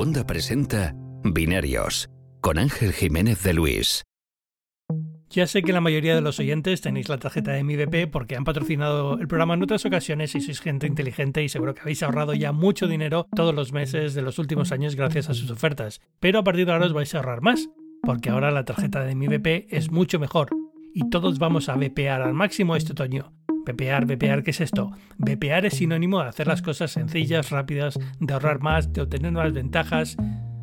Segunda presenta Binarios con Ángel Jiménez de Luis. Ya sé que la mayoría de los oyentes tenéis la tarjeta de mi BP porque han patrocinado el programa en otras ocasiones y sois gente inteligente y seguro que habéis ahorrado ya mucho dinero todos los meses de los últimos años gracias a sus ofertas. Pero a partir de ahora os vais a ahorrar más, porque ahora la tarjeta de mi BP es mucho mejor y todos vamos a BPar al máximo este otoño. BPar, BPar, ¿qué es esto? BPar es sinónimo de hacer las cosas sencillas, rápidas, de ahorrar más, de obtener nuevas ventajas,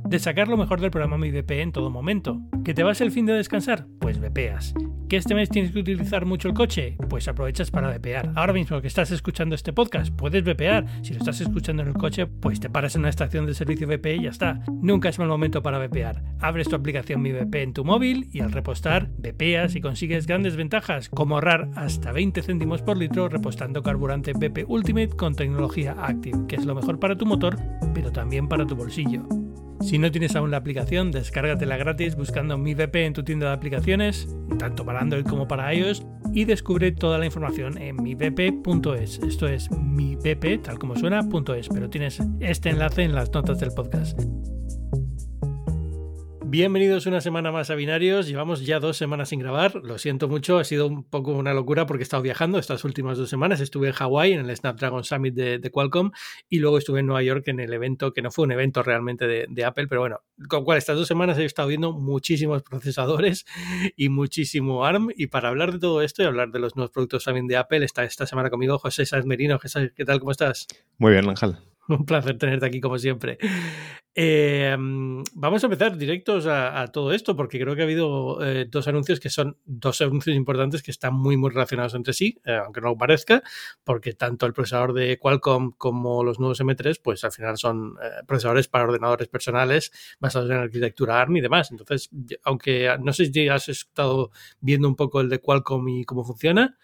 de sacar lo mejor del programa Mi en todo momento. ¿Que te vas el fin de descansar? Pues BPas. ¿Que este mes tienes que utilizar mucho el coche? Pues aprovechas para VPar. Ahora mismo que estás escuchando este podcast, puedes VPar. Si lo estás escuchando en el coche, pues te paras en una estación de servicio VP y ya está. Nunca es mal momento para VPar. Abres tu aplicación Mi VP en tu móvil y al repostar, VPas y consigues grandes ventajas, como ahorrar hasta 20 céntimos por litro repostando carburante BP Ultimate con tecnología Active, que es lo mejor para tu motor, pero también para tu bolsillo. Si no tienes aún la aplicación, descárgatela gratis buscando Mi VP en tu tienda de aplicaciones, tanto para Android como para iOS, y descubre toda la información en mivp.es. Esto es mi VP, tal como suena, .es, pero tienes este enlace en las notas del podcast. Bienvenidos una semana más a Binarios. Llevamos ya dos semanas sin grabar. Lo siento mucho, ha sido un poco una locura porque he estado viajando estas últimas dos semanas. Estuve en Hawái en el Snapdragon Summit de, Qualcomm y luego estuve en Nueva York en el evento, que no fue un evento realmente de, Apple, pero bueno, con cual estas dos semanas he estado viendo muchísimos procesadores y muchísimo ARM. Y para hablar de todo esto y hablar de los nuevos productos también de Apple, está esta semana conmigo José Sáenz Merino. José, ¿qué tal? ¿Cómo estás? Muy bien, Ángel. Un placer tenerte aquí como siempre. Eh, vamos a empezar directos a, todo esto porque creo que ha habido eh, dos anuncios que son dos anuncios importantes que están muy muy relacionados entre sí, eh, aunque no parezca, porque tanto el procesador de Qualcomm como los nuevos M3 pues al final son procesadores para ordenadores personales basados en arquitectura ARM y demás. Entonces, aunque no sé si has estado viendo un poco el de Qualcomm y cómo funciona,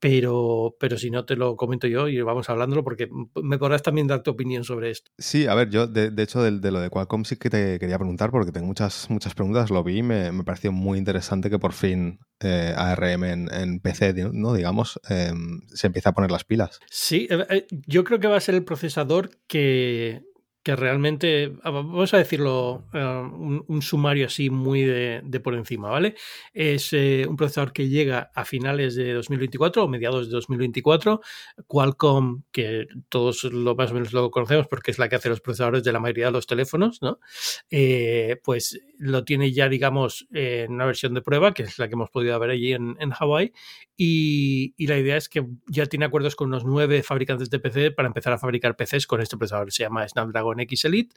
pero, pero si no te lo comento yo y vamos hablándolo porque me podrás también dar tu opinión sobre esto. Sí, a ver, yo de, hecho de, lo de Qualcomm sí que te quería preguntar porque tengo muchas, muchas preguntas, lo vi y me, me pareció muy interesante que por fin eh, ARM en, PC, ¿no? digamos, em, se empieza a poner las pilas. Sí, eh, eh, yo creo que va a ser el procesador que, que realmente, ah, vamos a decirlo, eh, un, sumario así muy de, por encima, ¿vale? Es eh, un procesador que llega a finales de 2024 o mediados de 2024. Qualcomm, que todos lo más o menos lo conocemos porque es la que hace los procesadores de la mayoría de los teléfonos, ¿no? Eh, pues lo tiene ya, digamos, en una versión de prueba, que es la que hemos podido ver allí en, en Hawái, y, y, la idea es que ya tiene acuerdos con unos nueve fabricantes de PC para empezar a fabricar PCs con este procesador. Se llama Snapdragon X Elite.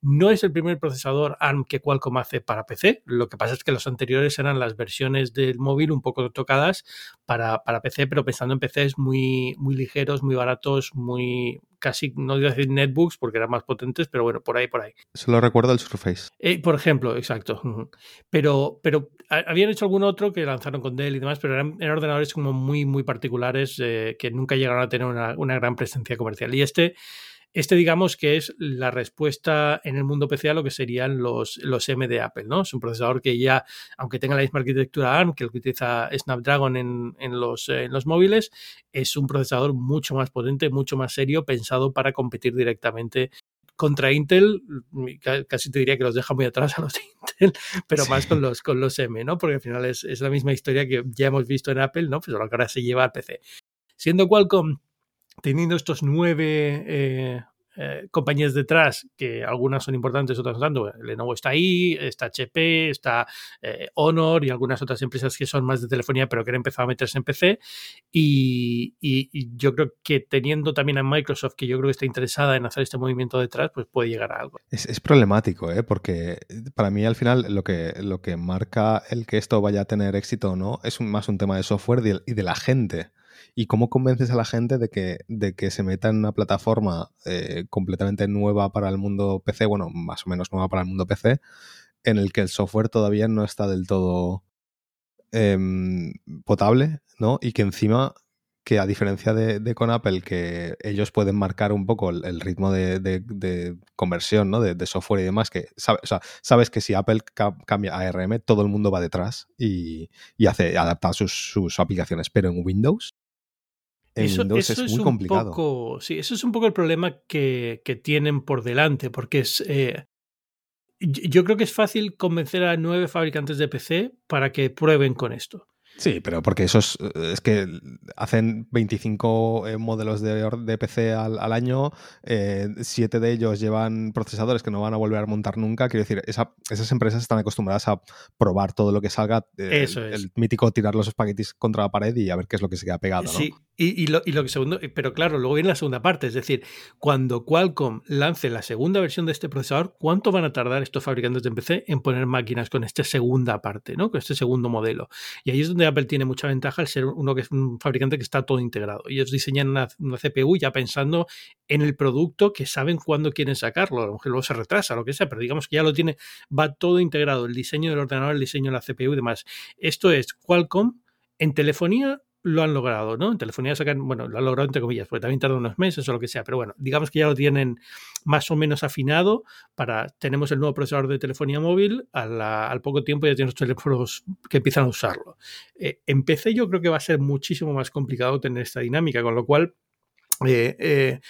No es el primer procesador ARM que Qualcomm hace para PC. Lo que pasa es que los anteriores eran las versiones del móvil un poco tocadas para, para PC, pero pensando en PCs muy, muy ligeros, muy baratos, muy casi, no digo decir netbooks porque eran más potentes, pero bueno, por ahí, por ahí. Solo recuerdo el Surface. Eh, por ejemplo, exacto. Pero, pero habían hecho algún otro que lanzaron con Dell y demás, pero eran, ordenadores como muy, muy particulares eh, que nunca llegaron a tener una, una gran presencia comercial. Y este este, digamos que es la respuesta en el mundo PC a lo que serían los, los M de Apple, ¿no? Es un procesador que ya, aunque tenga la misma arquitectura ARM que el que utiliza Snapdragon en, en, los, en los móviles, es un procesador mucho más potente, mucho más serio, pensado para competir directamente contra Intel, casi te diría que los deja muy atrás a los de Intel, pero más con los, con los M, ¿no? Porque al final es, es, la misma historia que ya hemos visto en Apple, ¿no? Pues lo que ahora se lleva al PC. Siendo Qualcomm teniendo estos nueve eh, eh, compañías detrás, que algunas son importantes, otras no tanto. Lenovo está ahí, está HP, está eh, Honor y algunas otras empresas que son más de telefonía, pero que han empezado a meterse en PC. Y, yo creo que teniendo también a Microsoft, que yo creo que está interesada en hacer este movimiento detrás, pues puede llegar a algo. Es, problemático, ¿eh? porque para mí al final lo que, lo que marca el que esto vaya a tener éxito o no es más un tema de software y de la gente. ¿Y cómo convences a la gente de que, de que se meta en una plataforma eh, completamente nueva para el mundo PC, bueno, más o menos nueva para el mundo PC, en el que el software todavía no está del todo em, potable, ¿no? Y que encima que a diferencia de, con Apple, que ellos pueden marcar un poco el, ritmo de, conversión ¿no? de, software y demás, que sabes que si Apple cambia a ARM, todo el mundo va detrás y, hace adaptar sus, aplicaciones. Pero en Windows eso, es, muy complicado. Poco, sí, eso es un poco el problema que, tienen por delante, porque es, eh, yo creo que es fácil convencer a nueve fabricantes de PC para que prueben con esto. Sí, pero porque eso es, es que hacen 25 eh, modelos de, de PC al, al año, eh, siete de ellos llevan procesadores que no van a volver a montar nunca. Quiero decir, esa, esas empresas están acostumbradas a probar todo lo que salga. Eh, eso el, es. el, mítico tirar los espaguetis contra la pared y a ver qué es lo que se queda pegado. ¿no? Sí, y, y, lo, y, lo, que segundo, pero claro, luego viene la segunda parte, es decir, cuando Qualcomm lance la segunda versión de este procesador, ¿cuánto van a tardar estos fabricantes de PC en poner máquinas con esta segunda parte, ¿no? con este segundo modelo? Y ahí es donde Apple tiene mucha ventaja al ser uno que es un fabricante que está todo integrado. Ellos diseñan una, una, CPU ya pensando en el producto que saben cuándo quieren sacarlo, a lo mejor luego se retrasa, lo que sea, pero digamos que ya lo tiene, va todo integrado, el diseño del ordenador, el diseño de la CPU y demás. Esto es Qualcomm en telefonía lo han logrado, ¿no? En telefonía sacan, bueno, lo han logrado entre comillas, porque también tarda unos meses o lo que sea, pero bueno, digamos que ya lo tienen más o menos afinado para, tenemos el nuevo procesador de telefonía móvil, al poco tiempo ya tienen los teléfonos que empiezan a usarlo. Eh, en PC yo creo que va a ser muchísimo más complicado tener esta dinámica, con lo cual... Eh, eh,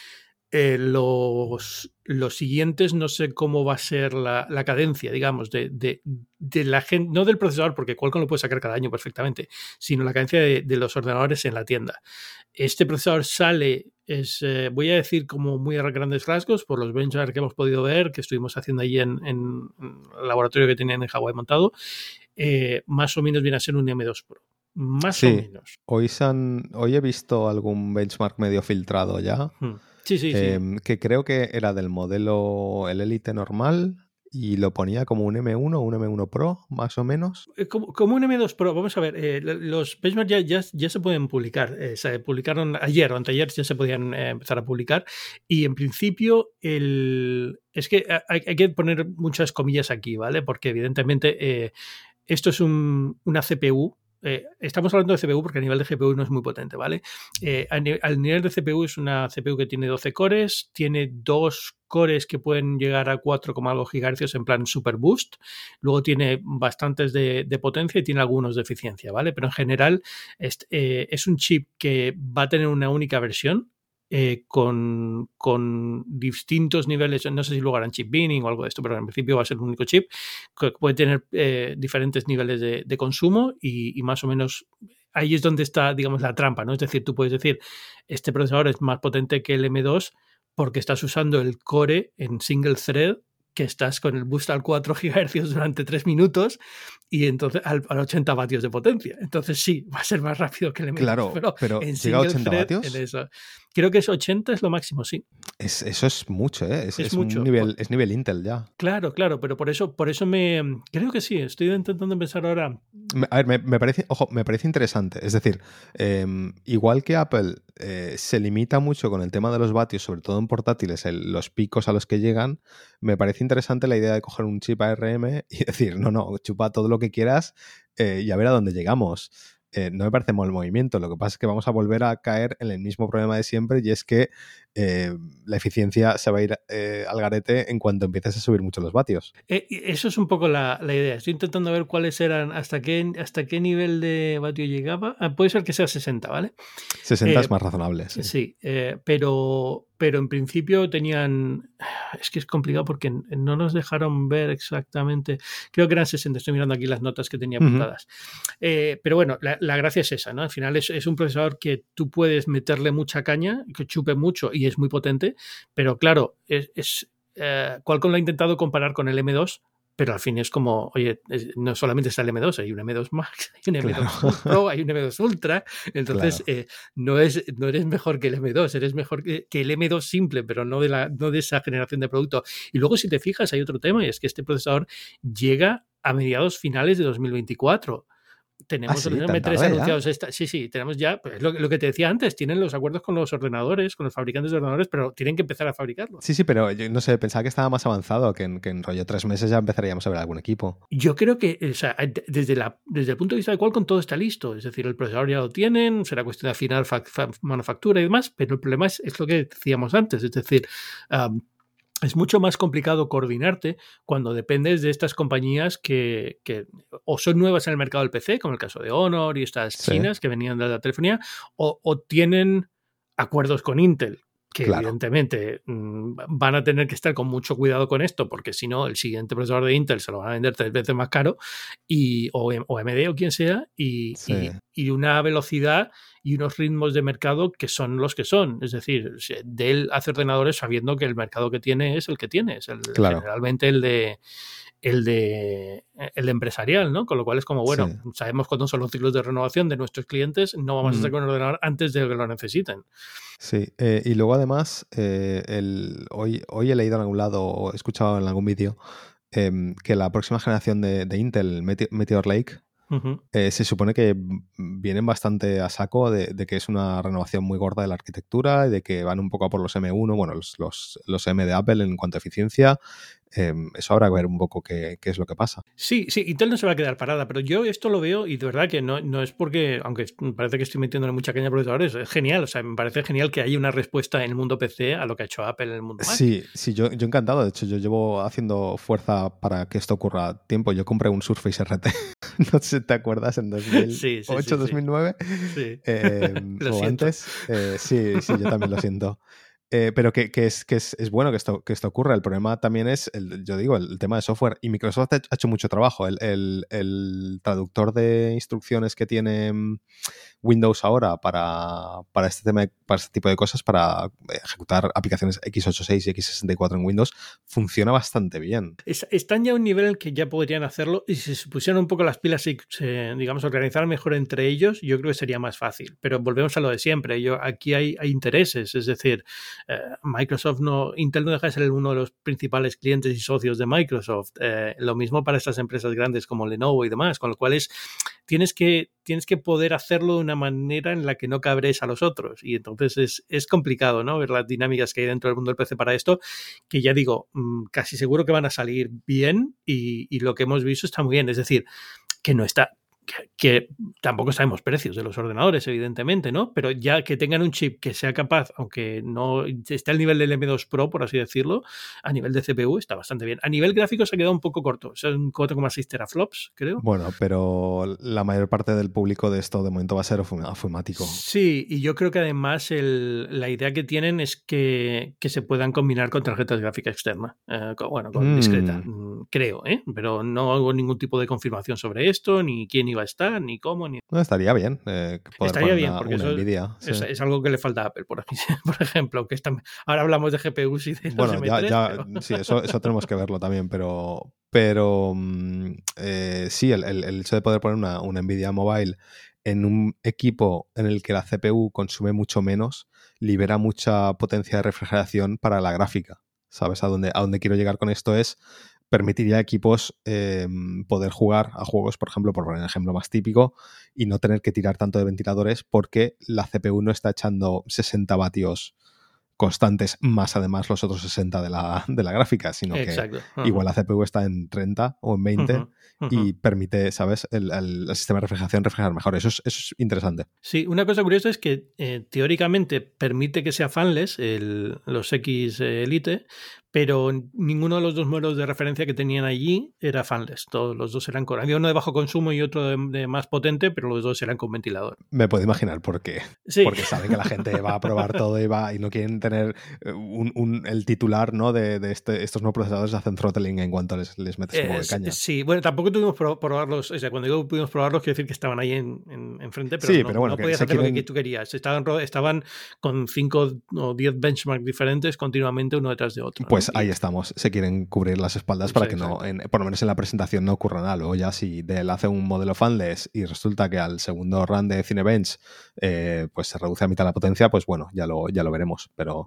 eh, los, los, siguientes no sé cómo va a ser la, la cadencia, digamos, de, de, de, la gente, no del procesador, porque Qualcomm lo puede sacar cada año perfectamente, sino la cadencia de, de los ordenadores en la tienda. Este procesador sale, es, eh, voy a decir como muy a grandes rasgos, por los benchmarks que hemos podido ver, que estuvimos haciendo allí en, el laboratorio que tenían en Hawái montado, eh, más o menos viene a ser un M2 Pro. Más sí. o menos. Hoy, han, hoy he visto algún benchmark medio filtrado ya. Hmm. Sí, sí, eh, sí. Que creo que era del modelo, el Elite normal, y lo ponía como un M1 o un M1 Pro, más o menos. Eh, Como, como un M2 Pro, vamos a ver, eh, los benchmarks ya, ya, ya, se pueden publicar. Eh, se publicaron ayer o anteayer, ya se podían eh, empezar a publicar. Y en principio, el... es que hay, hay, que poner muchas comillas aquí, ¿vale? Porque evidentemente esto es un, una CPU eh, estamos hablando de CPU porque a nivel de GPU no es muy potente, ¿vale? Eh, al nivel de CPU es una CPU que tiene 12 cores, tiene dos cores que pueden llegar a 4, algo gigahercios en plan super boost, luego tiene bastantes de, de, potencia y tiene algunos de eficiencia, ¿vale? Pero en general es, eh, es un chip que va a tener una única versión, eh, con, con, distintos niveles, no sé si luego harán chip binning o algo de esto, pero en principio va a ser un único chip que puede tener eh, diferentes niveles de, consumo y, y, más o menos ahí es donde está, digamos, la trampa, ¿no? Es decir, tú puedes decir, este procesador es más potente que el M2 porque estás usando el core en single thread que estás con el boost al 4 GHz durante 3 minutos y entonces al, al, 80 vatios de potencia. Entonces sí, va a ser más rápido que el M2. Claro, pero, pero en llega a 80 thread, vatios. En eso. Creo que es 80 es lo máximo, sí. Es, eso es mucho, ¿eh? Es, es, es mucho. nivel, es nivel Intel ya. Claro, claro, pero por eso, por eso me. Creo que sí, estoy intentando pensar ahora. A ver, me, me parece, ojo, me parece interesante. Es decir, eh, igual que Apple eh, se limita mucho con el tema de los vatios, sobre todo en portátiles, el, los picos a los que llegan, me parece interesante la idea de coger un chip ARM y decir, no, no, chupa todo lo que quieras eh, y a ver a dónde llegamos. Eh, no me parece mal movimiento. Lo que pasa es que vamos a volver a caer en el mismo problema de siempre y es que eh, la eficiencia se va a ir eh, al garete en cuanto empieces a subir mucho los vatios. Eh, eso es un poco la, la, idea. Estoy intentando ver cuáles eran, hasta qué, hasta qué nivel de vatio llegaba. Ah, puede ser que sea 60, ¿vale? 60 es más razonable. Sí, sí pero, pero en principio tenían. Es que es complicado porque no nos dejaron ver exactamente. Creo que eran 60. Estoy mirando aquí las notas que tenía apuntadas. Uh -huh. pero bueno, la, la, gracia es esa, ¿no? Al final es, es un procesador que tú puedes meterle mucha caña, que chupe mucho y es muy potente, pero claro, es, es eh, Qualcomm lo ha intentado comparar con el M2, pero al fin es como, oye, no solamente está el M2, hay un M2 Max, hay un M2 claro. Pro, hay un M2 Ultra, entonces claro. eh, no, es, no eres mejor que el M2, eres mejor que, que, el M2 simple, pero no de, la, no de esa generación de producto. Y luego si te fijas hay otro tema y es que este procesador llega a mediados finales de 2024 tenemos ¿Ah, sí? los M3 anunciados. Esta, sí, sí, tenemos ya, pues lo, lo, que te decía antes, tienen los acuerdos con los ordenadores, con los fabricantes de ordenadores, pero tienen que empezar a fabricarlos. Sí, sí, pero yo no sé, pensaba que estaba más avanzado, que en, que en rollo tres meses ya empezaríamos a ver algún equipo. Yo creo que, o sea, desde, la, desde el punto de vista de Qualcomm todo está listo, es decir, el procesador ya lo tienen, será cuestión de afinar fa, fa, manufactura y demás, pero el problema es, es, lo que decíamos antes, es decir, um, es mucho más complicado coordinarte cuando dependes de estas compañías que, que, o son nuevas en el mercado del PC, como el caso de Honor y estas sí. chinas que venían de la telefonía, o, o, tienen acuerdos con Intel. que evidentemente mm, van a tener que estar con mucho cuidado con esto, porque si no, el siguiente procesador de Intel se lo van a vender tres veces más caro, y, o, o AMD o quien sea, y, y, una velocidad y unos ritmos de mercado que son los que son. Es decir, de él hace ordenadores sabiendo que el mercado que tiene es el que tiene, es el, generalmente el de el de, el empresarial, ¿no? Con lo cual es como, bueno, sabemos cuándo son los ciclos de renovación de nuestros clientes, no vamos a sacar un ordenador antes de que lo necesiten. Sí, eh, y luego además, eh, el, hoy, hoy he leído en algún lado o he escuchado en algún vídeo em, que la próxima generación de, de Intel, Meteor Lake, eh, se supone que vienen bastante a saco de, que es una renovación muy gorda de la arquitectura y de que van un poco a por los M1, bueno, los, los, los M de Apple en cuanto a eficiencia, Em, eso habrá que ver un poco qué, es lo que pasa. Sí, sí, Intel no se va a quedar parada, pero yo esto lo veo y de verdad que no, no es porque, aunque parece que estoy metiéndole mucha caña a procesadores, es genial, o sea, me parece genial que haya una respuesta en el mundo PC a lo que ha hecho Apple en el mundo Mac. Sí, sí, yo, yo encantado, de hecho yo llevo haciendo fuerza para que esto ocurra tiempo, yo compré un Surface RT, no sé si te acuerdas, en 2008, 2009, em, o antes, eh, sí, sí, yo también lo siento. Eh, pero que, es, que es, bueno que esto, que esto ocurra. El problema también es, el, yo digo, el, tema de software. Y Microsoft ha hecho mucho trabajo. El, el traductor de instrucciones que tiene mm, Windows ahora para, para, este tema, para este tipo de cosas, para ejecutar aplicaciones x86 y x64 en Windows, funciona bastante bien. están ya a un nivel en que ya podrían hacerlo y si se pusieran un poco las pilas y digamos, organizar mejor entre ellos, yo creo que sería más fácil. Pero volvemos a lo de siempre. Yo, aquí hay, hay intereses, es decir, eh, Microsoft no, Intel no deja de ser uno de los principales clientes y socios de Microsoft. Eh, lo mismo para estas empresas grandes como Lenovo y demás, con lo cual es, tienes que, tienes que poder hacerlo de una manera en la que no cabres a los otros. Y entonces es, complicado, ¿no? Ver las dinámicas que hay dentro del mundo del PC para esto, que ya digo, mm, casi seguro que van a salir bien y, y lo que hemos visto está muy bien. Es decir, que no está, que, tampoco sabemos precios de los ordenadores, evidentemente, ¿no? Pero ya que tengan un chip que sea capaz, aunque no esté al nivel del M2 Pro, por así decirlo, a nivel de CPU está bastante bien. A nivel gráfico se ha quedado un poco corto, o sea, un 4,6 teraflops, creo. Bueno, pero la mayor parte del público de esto de momento va a ser afumático. Sí, y yo creo que además la idea que tienen es que, se puedan combinar con tarjetas gráficas externas, eh, bueno, con discreta, mm. Mm, creo, ¿eh? Pero no hago ningún tipo de confirmación sobre esto, ni quién iba a estar, ni cómo, ni... No, estaría bien. Eh, estaría bien, porque eso es, algo que le falta a Apple, por, por ejemplo. que Ahora hablamos de GPUs y de Bueno, ya, ya sí, eso, eso tenemos que verlo también, pero, pero mm, eh, sí, el, el, hecho de poder poner una, una Nvidia Mobile en un equipo en el que la CPU consume mucho menos, libera mucha potencia de refrigeración para la gráfica. ¿Sabes? A dónde, a dónde quiero llegar con esto es permitiría a equipos em, poder jugar a juegos, por ejemplo, por poner un ejemplo más típico, y no tener que tirar tanto de ventiladores porque la CPU no está echando 60 vatios constantes, más además los otros 60 de la, de la gráfica, sino que igual la CPU está en 30 o en 20 y permite, ¿sabes?, el, sistema de refrigeración refrigerar mejor. Eso es, eso es interesante. Sí, una cosa curiosa es que eh, teóricamente permite que sea fanless el, los X Elite, pero ninguno de los dos modelos de referencia que tenían allí era fanless. Todos los dos eran con. Había uno de bajo consumo y otro de, más potente, pero los dos eran con ventilador. Me puedo imaginar por qué. Porque saben que la gente va a probar todo y, va, y no quieren tener eh, un, el titular ¿no? de, de este, estos nuevos procesadores hacen throttling en cuanto les, les metes un poco de caña. Sí, bueno, tampoco tuvimos probarlos. O sea, cuando digo pudimos probarlos, quiero decir que estaban ahí en, en, frente, pero, sí, no, pero bueno, podías hacer lo que tú querías. Estaban, estaban con 5 o 10 benchmarks diferentes continuamente uno detrás de otro. Pues ahí estamos se quieren cubrir las espaldas para que no, por lo menos en la presentación no ocurra nada. Luego ya si Dell hace un modelo fanless y resulta que al segundo run de Cinebench eh, pues se reduce a mitad la potencia, pues bueno, ya lo, ya lo veremos. Pero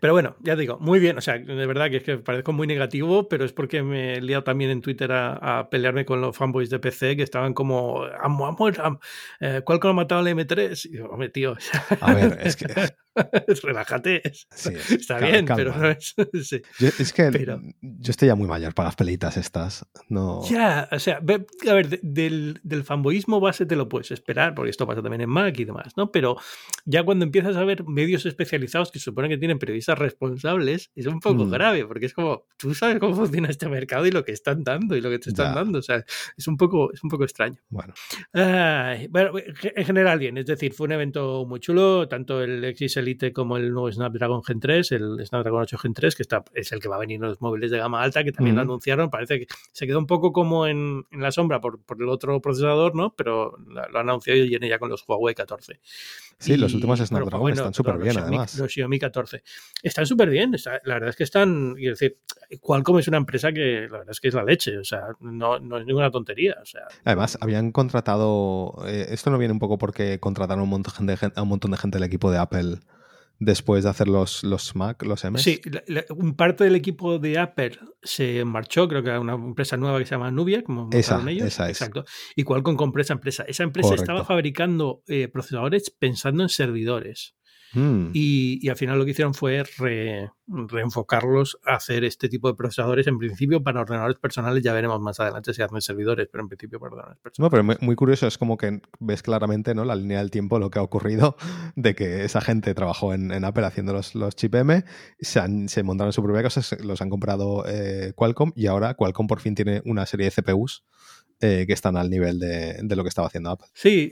pero bueno, ya digo, muy bien. O sea, de verdad que es que parezco muy negativo, pero es porque me he liado también en Twitter a, pelearme con los fanboys de PC que estaban como, amo, amo, eh, ¿cuál que ha matado el M3? Y yo, hombre, tío. A ver, es que. Relájate. Está bien, pero no es. es que yo estoy ya muy mayor para las pelitas estas. No... Ya, o sea, a ver, del, del fanboyismo base te lo puedes esperar, porque esto pasa también en Mac y demás, ¿no? Pero ya cuando empiezas a ver medios especializados que se supone que tienen periodistas responsables, es un poco mm. grave, porque es como, tú sabes cómo funciona este mercado y lo que están dando y lo que te están dando. O sea, es un poco, es un poco extraño. Bueno. bueno, en general bien, es decir, fue un evento muy chulo, tanto el XL Elite como el nuevo Snapdragon Gen 3, el Snapdragon 8 Gen 3, que está, es el que va a venir en los móviles de gama alta, que también lo anunciaron. Parece que se quedó un poco como en, en la sombra por, por, el otro procesador, ¿no? Pero lo, han anunciado y viene ya con los Huawei 14. Sí, los últimos Snapdragon bueno, están súper bien, además. Los Xiaomi 14. Están súper bien. la verdad es que están. Quiero decir, Qualcomm es una empresa que la verdad es que es la leche. O sea, no, no es ninguna tontería. O sea, además, habían contratado. Eh, esto no viene un poco porque contrataron un montón de gente, a un montón de gente del equipo de Apple después de hacer los, los Mac, los M. Sí, un parte del equipo de Apple se marchó, creo que a una empresa nueva que se llama Nubia, como esa, ellos. Esa es. Exacto. Y Qualcomm compró esa empresa. Esa empresa estaba fabricando eh, procesadores pensando en servidores. Mm. Y, y, al final lo que hicieron fue re, reenfocarlos a hacer este tipo de procesadores en principio para ordenadores personales. Ya veremos más adelante si hacen servidores, pero en principio para ordenadores personales. No, pero muy, curioso, es como que ves claramente ¿no? la línea del tiempo, lo que ha ocurrido de que esa gente trabajó en, en Apple haciendo los, los chip M, se, han, se montaron su propia cosa, los han comprado eh, Qualcomm y ahora Qualcomm por fin tiene una serie de CPUs eh, que están al nivel de, lo que estaba haciendo Apple. Sí,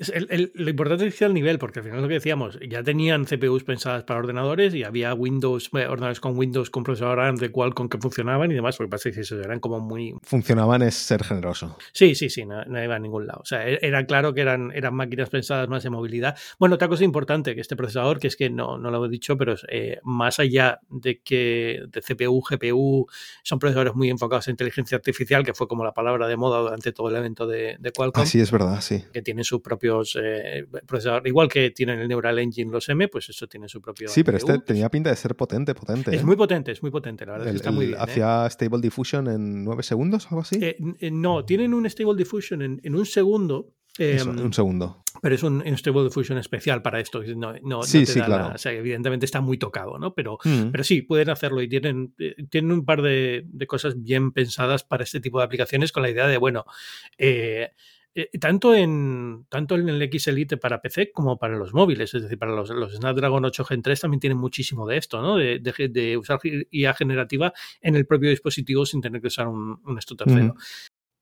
lo importante es que sea el nivel, porque al final lo que decíamos, ya tenían CPUs pensadas para ordenadores y había Windows, eh, ordenadores con Windows con procesador de Qualcomm que funcionaban y demás, porque pasa que eso eran como muy... Funcionaban es ser generoso. Sí, sí, sí, no, iba a ningún lado. O sea, e, era claro que eran, eran máquinas pensadas más en movilidad. Bueno, otra cosa importante que este procesador, que es que no, no lo he dicho, pero eh, más allá de que de CPU, GPU, son procesadores muy enfocados en inteligencia artificial, que fue como la palabra de moda durante todo el evento de, de Qualcomm. Así es verdad, sí. Que tienen sus propios eh, procesadores, igual que tienen el Neural Engine los M, pues eso tiene su propio. Sí, pero este tenía pinta de ser potente, potente. Es ¿eh? muy potente, es muy potente, la verdad. está muy bien, ¿Hacía Stable Diffusion en 9 segundos o algo así? no, tienen un Stable Diffusion en, en un segundo. Un segundo. Pero es un, Stable Diffusion especial para esto. No, no, sí, sí, claro. o sea, evidentemente está muy tocado, ¿no? Pero, mm. pero sí, pueden hacerlo y tienen, tienen un par de, de, cosas bien pensadas para este tipo de aplicaciones con la idea de, bueno, eh, tanto, en, tanto en el X Elite para PC como para los móviles, es decir, para los, los Snapdragon 8 Gen 3 también tienen muchísimo de esto, ¿no? De, de, usar IA generativa en el propio dispositivo sin tener que usar un, un esto tercero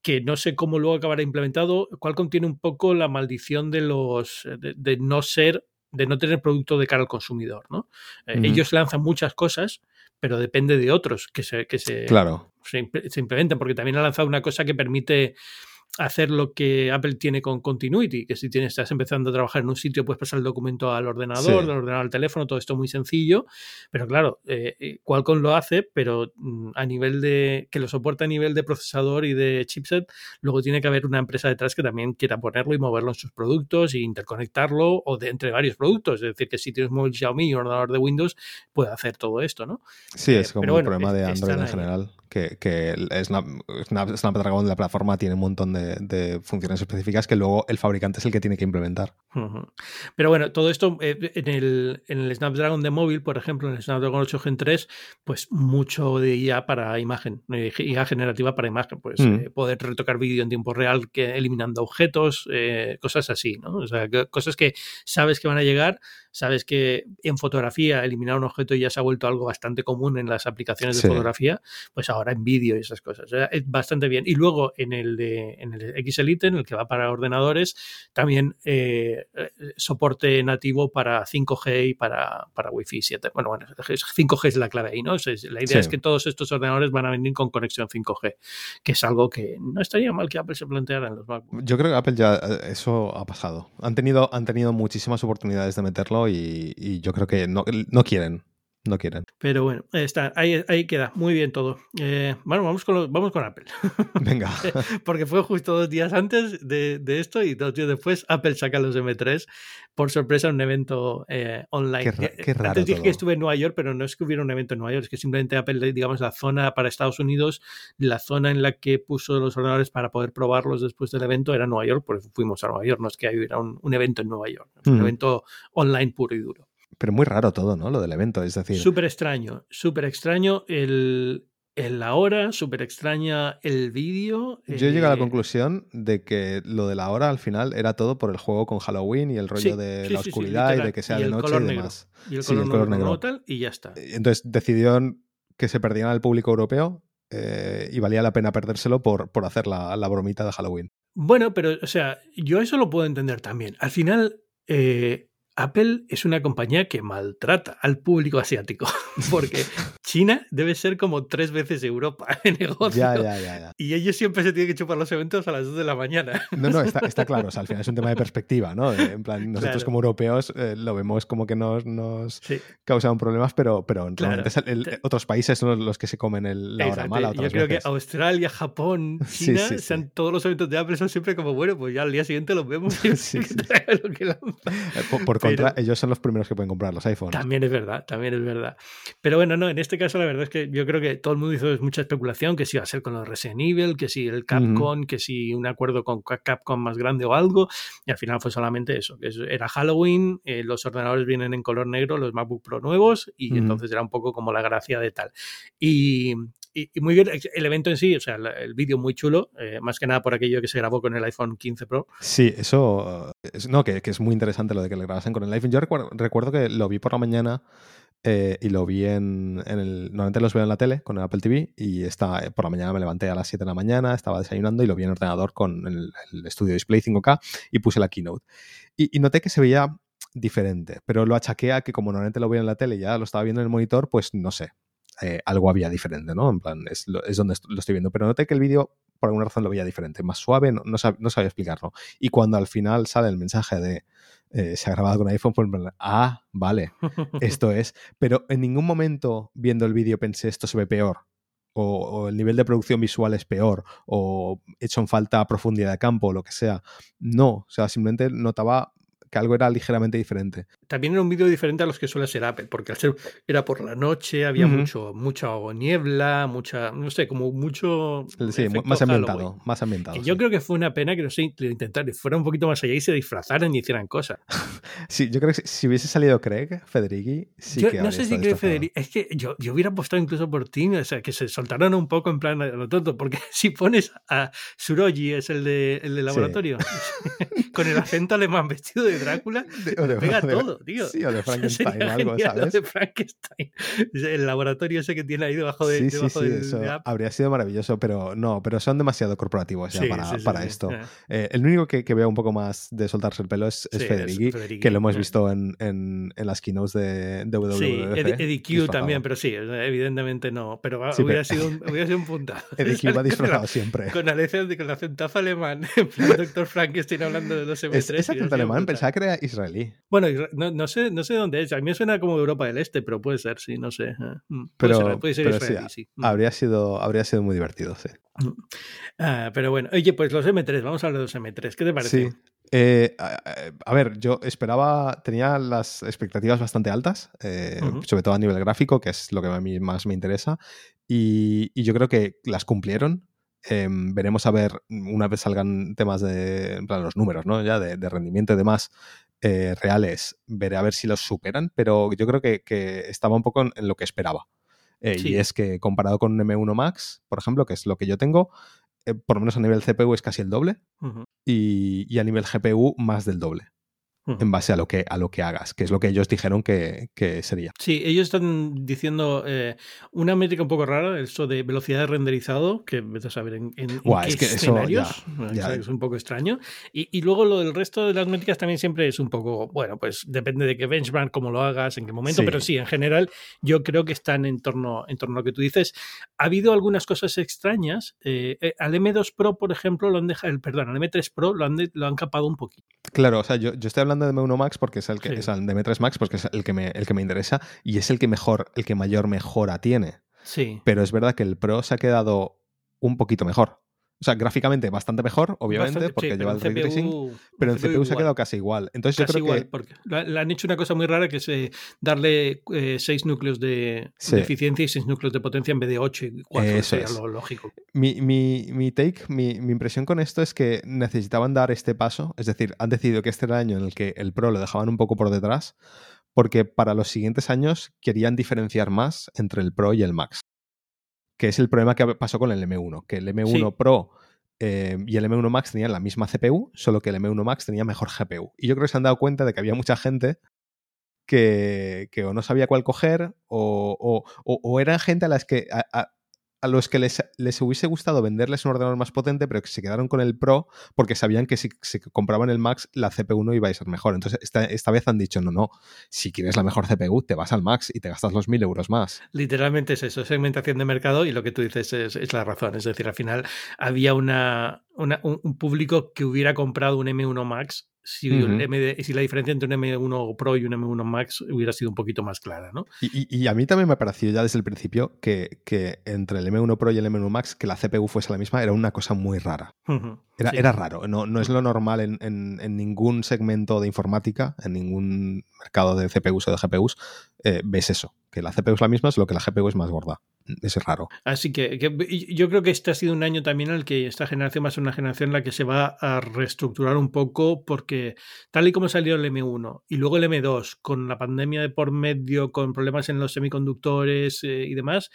que no sé cómo luego acabará implementado, cual contiene un poco la maldición de los de, no ser, de no tener producto de cara al consumidor, ¿no? Eh, ellos lanzan muchas cosas, pero depende de otros que se, que se, claro. se, se implementen, porque también ha lanzado una cosa que permite hacer lo que Apple tiene con Continuity, que si tienes, estás empezando a trabajar en un sitio, puedes pasar el documento al ordenador, del ordenador al teléfono, todo esto muy sencillo, pero claro, eh, eh, Qualcomm lo hace, pero mm, a nivel de, que lo soporta a nivel de procesador y de chipset, luego tiene que haber una empresa detrás que también quiera ponerlo y moverlo en sus productos e interconectarlo o de entre varios productos, es decir, que si tienes un móvil Xiaomi y un ordenador de Windows, puede hacer todo esto, ¿no? Sí, es eh, como un problema de Android en general que, que Snap, Snapdragon, la plataforma, tiene un montón de, funciones específicas que luego el fabricante es el que tiene que implementar. Pero bueno, todo esto eh, en, el, en el Snapdragon de móvil, por ejemplo, en el Snapdragon 8 Gen 3, pues mucho de IA para imagen, eh, IA generativa para imagen, pues mm. eh, poder retocar vídeo en tiempo real que, eliminando objetos, cosas así, ¿no? O sea, cosas que sabes que van a llegar Sabes que en fotografía eliminar un objeto ya se ha vuelto algo bastante común en las aplicaciones de fotografía, pues ahora en vídeo y esas cosas. es bastante bien. Y luego en el de en el X Elite, en el que va para ordenadores, también eh, soporte nativo para 5G y para, para Wi-Fi 7. Bueno, bueno, 5G es la clave ahí, ¿no? la idea es que todos estos ordenadores van a venir con conexión 5G, que es algo que no estaría mal que Apple se planteara en los MacBooks. Yo creo que Apple ya eh, eso ha pasado. Han tenido, han tenido muchísimas oportunidades de meterlo y, yo creo que no, no quieren. No quieren. Pero bueno, está, ahí, ahí queda, muy bien todo. Eh, bueno, vamos con, vamos con Apple. Venga. Porque fue justo dos días antes de, de, esto y dos días después Apple saca los M3 por sorpresa en un evento eh, online. Qué, raro Antes dije que estuve en Nueva York, pero no es que hubiera un evento en Nueva York, es que simplemente Apple, digamos, la zona para Estados Unidos, la zona en la que puso los ordenadores para poder probarlos después del evento era Nueva York, porque fuimos a Nueva York, no es que hubiera un, un evento en Nueva York, un evento online puro y duro. Pero muy raro todo, ¿no? Lo del evento, es decir. Súper extraño, súper extraño el, la hora, súper extraña el vídeo. Yo llegué a la eh, conclusión de que lo de la hora al final era todo por el juego con Halloween y el rollo de la oscuridad y de que sea de noche y demás. Y el color, negro, y ya está. Entonces decidieron que se perdieran al público europeo eh, y valía la pena perdérselo por, por hacer la, la, bromita de Halloween. Bueno, pero, o sea, yo eso lo puedo entender también. Al final, eh, Apple es una compañía que maltrata al público asiático, porque China debe ser como tres veces Europa en negocio. Ya, ya, ya. Y ellos siempre se tienen que chupar los eventos a las 2 de la mañana. No, no, está, está claro. O sea, al final es un tema de perspectiva, ¿no? En plan, nosotros Claro. como europeos eh, lo vemos como que nos, nos Sí. causan problemas, pero, pero Claro. el- el- otros países son los que se comen el- la hora Exacto. mala. Yo Otras creo veces. que Australia, Japón, China, sí, sí. sean- todos los eventos de Apple son siempre como, bueno, pues ya al día siguiente los vemos y que lo que. Eh, Por, Pero- ellos son los primeros que pueden comprar los iPhones. También es verdad, también es verdad. Pero bueno, no, en este caso la verdad es que yo creo que todo el mundo hizo mucha especulación, que si iba a ser con los Resident Evil, que si el Capcom, que si un acuerdo con Ca- Capcom más grande o algo, y al final fue solamente eso, que era Halloween, eh, los ordenadores vienen en color negro, los MacBook Pro nuevos, y entonces era un poco como la gracia de tal. Y, y- y muy bien, el evento en sí, o sea, el vídeo muy chulo, eh, más que nada por aquello que se grabó con el iPhone 15 Pro. Sí, eso. eh, es- no, que, que es muy interesante lo de que le grabasen con el iPhone. Yo recuerdo, recuerdo que lo vi por la mañana eh, y lo vi en, en el. Normalmente los veo en la tele con el Apple TV y está, eh, por la mañana me levanté a las 7 de la mañana, estaba desayunando y lo vi en ordenador con el, el Studio Display 5K y puse la keynote. Y, y noté que se veía diferente, pero lo achaqué a que como normalmente lo veo en la tele y ya lo estaba viendo en el monitor, pues no sé. Eh, algo había diferente, ¿no? En plan, es, es donde lo estoy viendo. Pero noté que el vídeo, por alguna razón, lo veía diferente, más suave, no, no, sab- no sabía explicarlo. Y cuando al final sale el mensaje de eh, se ha grabado con iPhone, pues en plan, ah, vale, esto es. Pero en ningún momento viendo el vídeo pensé esto se ve peor. O, o el nivel de producción visual es peor. O hecho en falta profundidad de campo o lo que sea. No, o sea, simplemente notaba que algo era ligeramente diferente. También era un vídeo diferente a los que suele ser Apple, porque al ser era por la noche, había Ujú. mucho, mucha niebla, mucha, no sé, como mucho. Sí, más ambientado. Halloween. Más ambientado. Y yo sí. creo que fue una pena que no sé, lo intentaran, fueran un poquito más allá y se disfrazaran y hicieran cosas. Sí, yo creo que si, hubiese salido Craig, Federighi, sí yo que no sé si destrozado. Federico, es que yo, yo hubiera apostado incluso por ti, o sea, que se soltaran un poco en plan a lo tonto, porque si pones a Suroji, es el de, el de laboratorio, con el acento alemán vestido de Drácula, De- o de- pega de- todo, tío. Sí, o de Frankenstein algo, ¿sabes? de Frankenstein. El laboratorio ese que tiene ahí debajo de, Sí, sí, debajo sí, eso habría sido maravilloso, pero no, pero son demasiado corporativos ya para, esto. Eh, Eh, el único que, que veo un poco más de soltarse el pelo es, es sí, Federighi, Federighi, que lo hemos visto en, en, en las keynotes de, de WWDC. Sí, Eddie, Eddie Q también, pero sí, evidentemente no. Pero hubiera, pero- sido un, hubiera sido un. Eddie Q va la- disfrazado siempre. Con acento, con el acentazo alemán, en plan Doctor Frankenstein hablando de los M3. Es, es hubiera acento sido alemán, pensaba que era israelí. Bueno, no, no sé, no sé dónde es. A mí me suena como Europa del Este, pero puede ser, sí, no sé. Mm, Pero, puede ser, puede ser pero israelí, sí, sí. Mm. habría, sido, habría sido muy divertido, sí. Ah, pero bueno, oye, pues los M3, vamos a hablar de los M3. ¿Qué te parece? Sí. Eh, a, ver, yo esperaba, tenía las expectativas bastante altas, eh, sobre todo a nivel gráfico, que es lo que a mí más me interesa, y, y yo creo que las cumplieron. Em, veremos a ver, una vez salgan temas de, en plan, los números, ¿no? Ya de, de rendimiento y demás eh, reales, veré a ver si los superan, pero yo creo que, que estaba un poco en, en lo que esperaba. Eh, Sí. Y es que comparado con un M1 Max, por ejemplo, que es lo que yo tengo, eh, por lo menos a nivel CPU es casi el doble y, y a nivel GPU más del doble. En base a lo que, a lo que hagas, que es lo que ellos dijeron que, que sería. Sí, ellos están diciendo eh, una métrica un poco rara, eso de velocidad de renderizado, que vete a saber en, en- en Guau, qué es que eso escenarios, ya- eh, ya. que es un poco extraño. Y, y luego lo del resto de las métricas también siempre es un poco, bueno, pues depende de qué benchmark, cómo lo hagas, en qué momento, Sí. pero sí, en general yo creo que están en torno, en torno a lo que tú dices. Ha habido algunas cosas extrañas. eh, eh, al M2 Pro, por ejemplo, lo han dejado, perdón, al M3 Pro lo han, de- lo han capado un poquito. Claro, o sea, yo, yo estoy hablando de M1 Max porque es el que, Sí. o sea, de M3 Max porque es el que me, el que me interesa y es el que mejor, el que mayor mejora tiene. Sí. Pero es verdad que el Pro se ha quedado un poquito mejor. O sea, gráficamente bastante mejor, obviamente, Bastante- porque sí, lleva el ray tracing, pero en CPU se ha quedado casi igual. Entonces yo creo igual, que porque le han hecho una cosa muy rara que es eh, darle eh, seis núcleos de, Sí. de eficiencia y seis núcleos de potencia en vez de ocho y cuatro, Eso sería es. lo lógico. Mi, mi- mi take, mi, mi impresión con esto es que necesitaban dar este paso, es decir, han decidido que este era el año en el que el Pro lo dejaban un poco por detrás, porque para los siguientes años querían diferenciar más entre el Pro y el Max, que es el problema que pasó con el M1, que el M1 Sí. Pro eh, y el M1 Max tenían la misma CPU, solo que el M1 Max tenía mejor GPU. Y yo creo que se han dado cuenta de que había mucha gente que, que o no sabía cuál coger o, o, o- o eran gente a las que... a- a- a los que les, les, hubiese gustado venderles un ordenador más potente, pero que se quedaron con el Pro porque sabían que si se compraban el Max, la CPU no iba a ser mejor. Entonces, esta, esta vez han dicho, no, no, si quieres la mejor CPU, te vas al Max y te gastas los mil euros más. Literalmente es eso, segmentación de mercado y lo que tú dices es, es la razón. Es decir, al final había una, una, un, público que hubiera comprado un M1 Max si, si, la diferencia entre un M1 Pro y un M1 Max hubiera sido un poquito más clara, ¿no? Y, a mí también me ha parecido ya desde el principio que, que, entre el M1 Pro y el M1 Max que la CPU fuese la misma era una cosa muy rara. era, era, raro, no, no, es lo normal en, en, ningún segmento de informática, en ningún mercado de CPUs o de GPUs, eh, ves eso, que la CPU es la misma, es lo que la GPU es más gorda es raro. Así que, yo creo que este ha sido un año también en el que esta generación va a ser una generación en la que se va a reestructurar un poco porque tal y como salió el M1 y luego el M2 con la pandemia de por medio, con problemas en los semiconductores eh, y demás,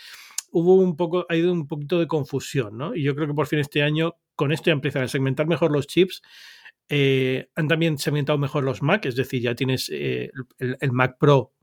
hubo un poco, ha ido un poquito de confusión, ¿no? Y yo creo que por fin este año con esto ya empiezan a segmentar mejor los chips. Eh, han también segmentado mejor los Mac, es decir, ya tienes eh, el Mac Pro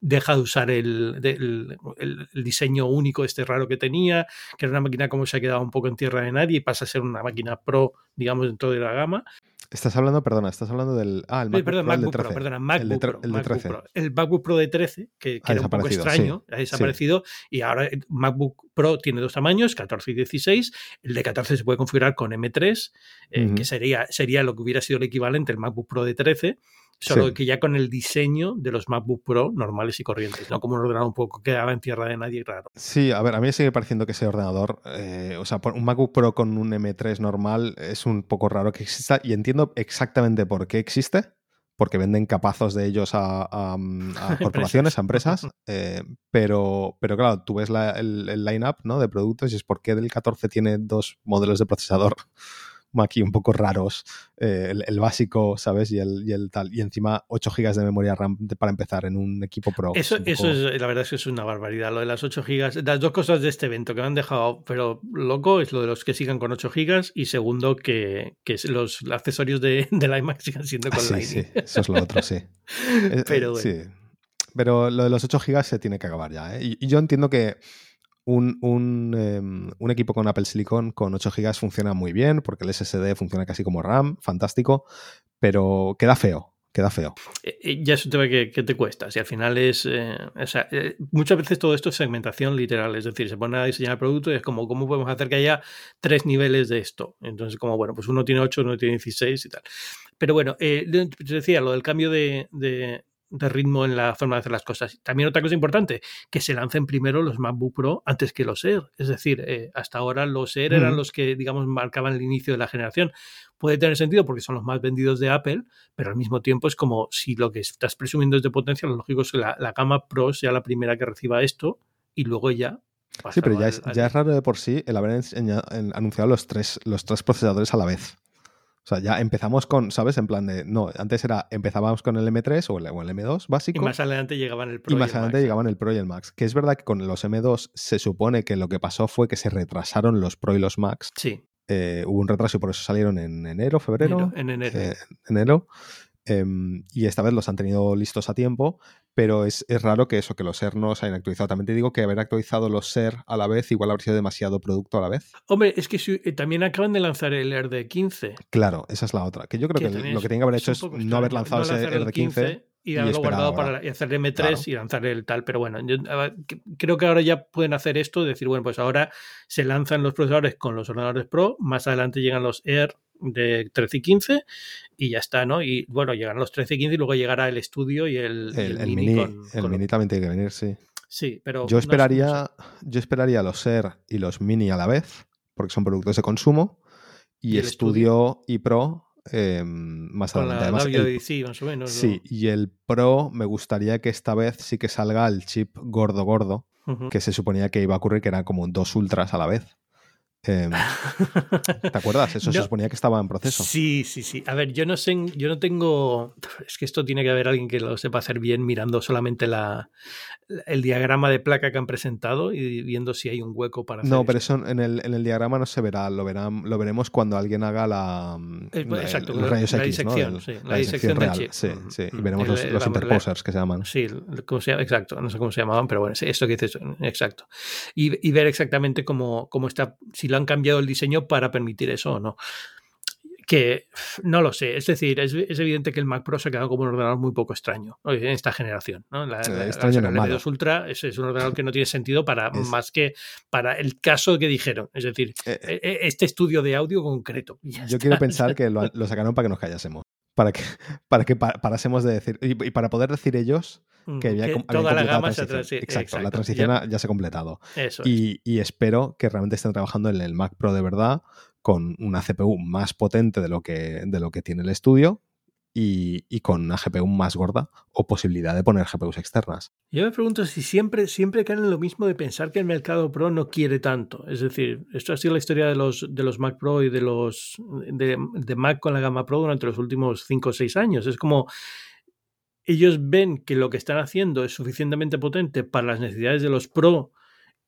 deja de usar el, el, diseño único este raro que tenía, que era una máquina como se ha quedado un poco en tierra de nadie y pasa a ser una máquina pro, digamos, dentro de la gama. Estás hablando, perdona, estás hablando del. Ah, el MacBook, Pro, MacBook Pro, perdona, MacBook, Pro, el, Pro. El MacBook Pro de 13, que, era un poco extraño, ha desaparecido. Y ahora el MacBook Pro tiene dos tamaños, 14 y 16. El de 14 se puede configurar con M3, eh, que sería, sería lo que hubiera sido el equivalente al MacBook Pro de 13. Solo que ya con el diseño de los MacBook Pro normales y corrientes, no como un ordenador un poco que quedaba en tierra de nadie raro. Sí, a ver, a mí me sigue pareciendo que ese ordenador, eh, o sea, un MacBook Pro con un M3 normal es un poco raro que exista y entiendo exactamente por qué existe, porque venden capazos de ellos a, corporaciones, a empresas, eh, pero, pero claro, tú ves el, el line-up ¿no? de productos y es por qué del 14 tiene dos modelos de procesador aquí un poco raros, eh, el, básico, ¿sabes? Y el, y el, tal. Y encima 8 GB de memoria RAM para empezar en un equipo pro. Eso, eso es, la verdad es que es una barbaridad. Lo de las 8 GB, las dos cosas de este evento que me han dejado, pero loco, es lo de los que sigan con 8 GB y segundo, que, que los accesorios de, la iMac sigan siendo con sí, Sí, eso es lo otro, sí. Eh, pero bueno. Sí. Pero lo de los 8 GB se tiene que acabar ya. ¿eh? y yo entiendo que un, em, un, equipo con Apple Silicon con 8 GB funciona muy bien porque el SSD funciona casi como RAM, fantástico, pero queda feo. Queda feo. Eh, eh, ya es un tema que, te cuesta. Si al final es. Eh, muchas veces todo esto es segmentación literal. Es decir, se pone a diseñar el producto y es como, ¿cómo podemos hacer que haya tres niveles de esto? Entonces, como, bueno, pues uno tiene 8, uno tiene 16 y tal. Pero bueno, eh, decía, lo del cambio de ritmo en la forma de hacer las cosas. También otra cosa importante, que se lancen primero los MacBook Pro antes que los Air. Es decir, eh, hasta ahora los Air eran los que, digamos, marcaban el inicio de la generación. Puede tener sentido porque son los más vendidos de Apple, pero al mismo tiempo es como si lo que estás presumiendo es de potencia, lo lógico es que la, gama Pro sea la primera que reciba esto y luego ya Sí, pero ya es, ya es, raro de por sí el haber anunciado los tres, los tres procesadores a la vez. O sea, ya empezamos con, ¿sabes? En plan de, no, antes era, empezábamos con el M3 o el, M2 básico. Y más adelante llegaban el Pro. Y más adelante llegaban el Pro y el Max. Que es verdad que con los M2 se supone que lo que pasó fue que se retrasaron los Pro y los Max. Sí. Eh, hubo un retraso y por eso salieron en enero, febrero. en enero. Eh, enero. Em, y esta vez los han tenido listos a tiempo, pero es, raro que eso, que los SER no se hayan actualizado. También te digo que haber actualizado los SER a la vez igual habría sido demasiado producto a la vez. Hombre, es que eh, también acaban de lanzar el RD15. Claro, esa es la otra. Que yo creo que, lo que tienen que haber hecho es, no haber lanzado ese RD15 y haberlo guardado para hacer M3 y lanzar el tal. Pero bueno, yo creo que ahora ya pueden hacer esto, decir, bueno, pues ahora se lanzan los procesadores con los ordenadores Pro, más adelante llegan los Air de 13 y 15 y ya está, ¿no? Y bueno, llegan los 13 y 15 y luego llegará el estudio y el, mini. el mini también tiene que venir, sí. Sí, pero. Yo esperaría, yo esperaría los Air y los mini a la vez, porque son productos de consumo, y, estudio, y Pro Em, más adelante. sí, y el Pro me gustaría que esta vez sí que salga el chip gordo gordo, que se suponía que iba a ocurrir que eran como dos ultras a la vez. Em, ¿Te acuerdas? Eso se suponía que estaba en proceso. Sí, sí, sí. A ver, yo no sé, yo no tengo. Es que esto tiene que haber alguien que lo sepa hacer bien mirando solamente la, el diagrama de placa que han presentado y viendo si hay un hueco para hacer No, pero eso en el, en el, diagrama no se verá, lo, verán, lo veremos cuando alguien haga la, exacto, los rayos la, X, disección, ¿no? sí, la, disección real, chip. Sí, sí, y veremos los, los interposers que se llaman. Sí, ¿cómo se llama? exacto, no sé cómo se llamaban, pero bueno, esto que dices, exacto. Y, y ver exactamente cómo, cómo está, si lo han cambiado el diseño para permitir eso o no que no lo sé. Es decir, es, es, evidente que el Mac Pro se ha quedado como un ordenador muy poco extraño en esta generación. ¿no? La, la, extraño la, la 2 Ultra es, es, un ordenador que no tiene sentido para Es- más que para el caso que dijeron. Es decir, Eh, e- e- este estudio de audio concreto. Yo está. quiero pensar que lo, lo sacaron para que nos callásemos. Para que, para que pa- parásemos de decir. Y, para poder decir ellos que, habían toda la gama se ha sí, exacto, la exacto. transición Ya- ya se ha completado. Eso es. Y, y espero que realmente estén trabajando en el Mac Pro de verdad con una CPU más potente de lo que, de lo que tiene el estudio y, y con una GPU más gorda o posibilidad de poner GPUs externas. Yo me pregunto si siempre, siempre caen en lo mismo de pensar que el mercado Pro no quiere tanto. Es decir, esto ha sido la historia de los, de los Mac Pro y de los de, de Mac con la gama Pro durante los últimos 5 o 6 años. Es como ellos ven que lo que están haciendo es suficientemente potente para las necesidades de los Pro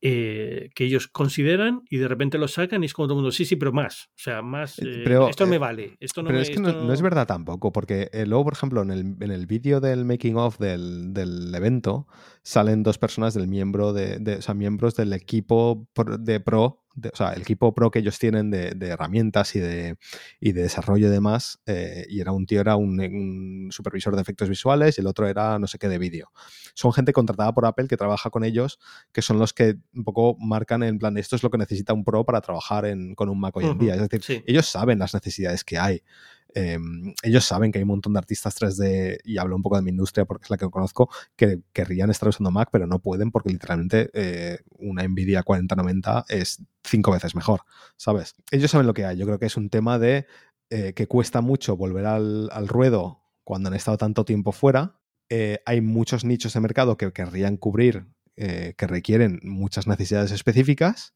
eh, que ellos consideran y de repente lo sacan y es como todo el mundo, sí, sí, pero más. O sea, más. Eh, eh, pero, esto me eh, vale. Esto no Pero me- es que no, esto no es verdad tampoco, porque eh, luego, por ejemplo, en el, en el vídeo del making of del, del evento salen dos personas del miembro de, de- o sea, miembros del equipo de pro, de- o sea, el equipo pro que ellos tienen de, de herramientas y de, y de desarrollo y demás. eh, y era un tío, era un, un supervisor de efectos visuales y el otro era no sé qué de vídeo. Son gente contratada por Apple que trabaja con ellos, que son los que un poco marcan en plan, esto es lo que necesita un pro para trabajar en- con un Mac hoy en día. Es decir, sí. ellos saben las necesidades que hay. Eh, ellos saben que hay un montón de artistas 3D, y hablo un poco de mi industria porque es la que conozco, que querrían estar usando Mac, pero no pueden porque literalmente eh, una Nvidia 4090 es cinco veces mejor, ¿sabes? Ellos saben lo que hay. Yo creo que es un tema de eh, que cuesta mucho volver al, al ruedo cuando han estado tanto tiempo fuera. Eh, hay muchos nichos de mercado que querrían cubrir, eh, que requieren muchas necesidades específicas.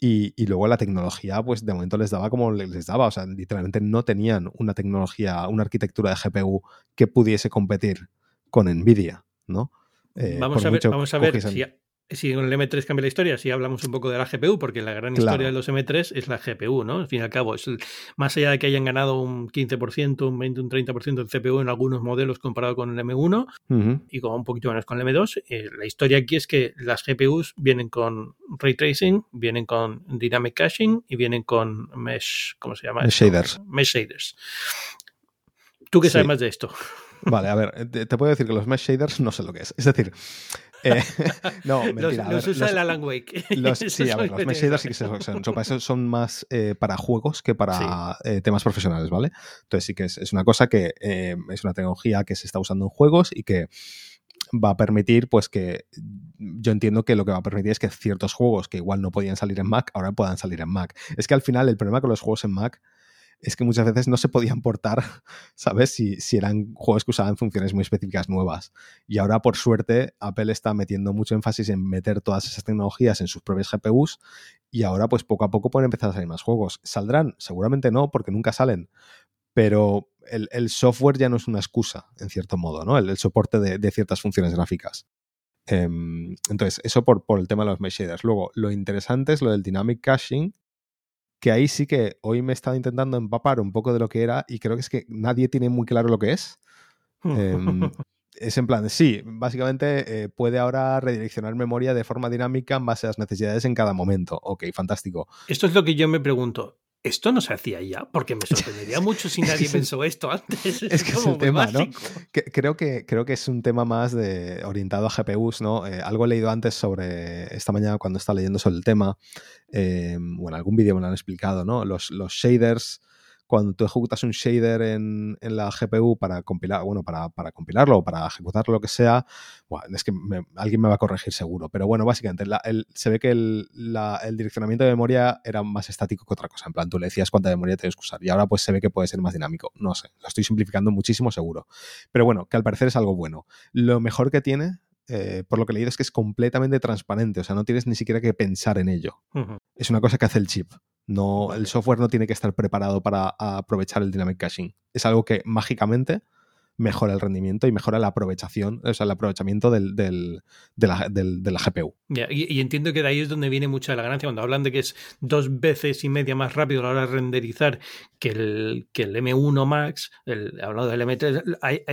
Y, y luego la tecnología, pues de momento les daba como le- les daba. O sea, literalmente no tenían una tecnología, una arquitectura de GPU que pudiese competir con Nvidia, ¿no? Eh, vamos, a ver, vamos a ver si, si con el M3 cambia la historia, si hablamos un poco de la GPU, porque la gran Claro. historia de los M3 es la GPU, ¿no? Al fin y al cabo, es el- más allá de que hayan ganado un 15%, un 20, un 30% de CPU en algunos modelos comparado con el M1 Ujú. y con un poquito menos con el M2, eh, la historia aquí es que las GPUs vienen con ray tracing, vienen con dynamic caching y vienen con mesh, ¿cómo se llama? Mesh shaders. Mesh shaders. ¿Tú qué Sí. sabes más de esto? Vale, a ver, te, te puedo decir que los mesh shaders no sé lo que es. Es decir, eh, no, los mentira. los ver, usa los- el Alan Wake. Los- sí, a ver, los shaders sí que son, más eh, para juegos que para eh, temas profesionales, ¿vale? Entonces sí que es, es una cosa que es una tecnología que se está usando en juegos y que va a permitir, pues que yo entiendo que lo que va a permitir es que ciertos juegos que igual no podían salir en Mac, ahora puedan salir en Mac. Es que al final el problema con los juegos en Mac es que muchas veces no se podían portar, ¿sabes? Si, eran juegos que usaban funciones muy específicas nuevas. Y ahora, por suerte, Apple está metiendo mucho énfasis en meter todas esas tecnologías en sus propias GPUs y ahora, pues poco a poco pueden empezar a salir más juegos. ¿Saldrán? Seguramente no, porque nunca salen. Pero el, software ya no es una excusa, en cierto modo, ¿no? El, soporte de, de ciertas funciones gráficas. Em, entonces, eso por, por el tema de los mesh shaders. Luego, lo interesante es lo del dynamic caching, que ahí sí que hoy me he estado intentando empapar un poco de lo que era y creo que es que nadie tiene muy claro lo que es. Em, es en plan, sí, básicamente eh, puede ahora redireccionar memoria de forma dinámica en base a las necesidades en cada momento. Ok, fantástico. Esto es lo que yo me pregunto. ¿Esto no se hacía ya? Porque me sorprendería mucho si Es que nadie es pensó esto antes. es que es como el tema, ¿no? básico. Que- creo, que, creo que es un tema más de, orientado a GPUs, ¿no? Eh, algo he leído antes sobre, esta mañana cuando estaba leyendo sobre el tema, eh, bueno, algún vídeo me lo han explicado, ¿no? Los, los shaders, cuando tú ejecutas un shader en, en la GPU para compilar, bueno, para, para compilarlo o para ejecutarlo, lo que sea, bueno, es que me- alguien me va a corregir seguro, pero bueno, básicamente la- el- se ve que el, la- el direccionamiento de memoria era más estático que otra cosa, en plan, tú le decías cuánta memoria tienes que usar y ahora pues se ve que puede ser más dinámico, no sé, lo estoy simplificando muchísimo seguro, pero bueno, que al parecer es algo bueno. Lo mejor que tiene, eh, por lo que he leído, es que es completamente transparente, o sea, no tienes ni siquiera que pensar en ello. Es una cosa que hace el chip. No, el software no tiene que estar preparado para aprovechar el dynamic caching. Es algo que mágicamente mejora el rendimiento y mejora la aprovechación, o sea, el aprovechamiento del, de, la, GPU. y, entiendo que de ahí es donde viene mucha de la ganancia. Cuando hablan de que es dos veces y media más rápido a la hora de renderizar que el, que el M1 Max, el, hablado del M3, hay,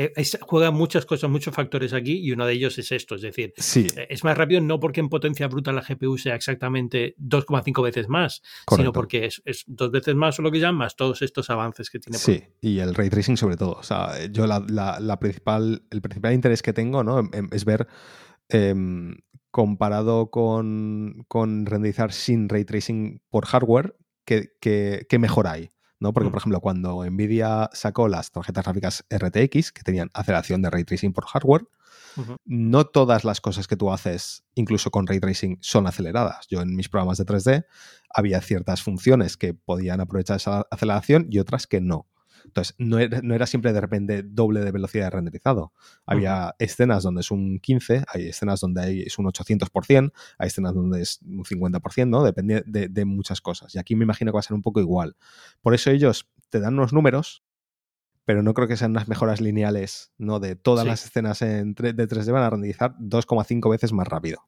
juega muchas cosas, muchos factores aquí y uno de ellos es esto. Es decir, es más rápido no porque en potencia bruta la GPU sea exactamente 2,5 veces más, sino porque es, dos veces más o lo que llaman, más todos estos avances que tiene. Sí, y el ray tracing sobre todo. O sea, yo la la, principal, el principal interés que tengo ¿no? Em, em, es ver em, comparado con, con, renderizar sin ray tracing por hardware, qué, qué, mejor hay. ¿no? Porque, por mm. ejemplo, cuando Nvidia sacó las tarjetas gráficas RTX, que tenían aceleración de ray tracing por hardware, no todas las cosas que tú haces, incluso con ray tracing, son aceleradas. Yo en mis programas de 3D había ciertas funciones que podían aprovechar esa aceleración y otras que no. Entonces, no era, siempre de repente doble de velocidad de renderizado. Había escenas donde es un 15, hay escenas donde hay, es un 800%, hay escenas donde es un 50%, ¿no? Depende de, muchas cosas. Y aquí me imagino que va a ser un poco igual. Por eso ellos te dan unos números, pero no creo que sean unas mejoras lineales, ¿no? De todas las escenas en de 3D van a renderizar 2,5 veces más rápido.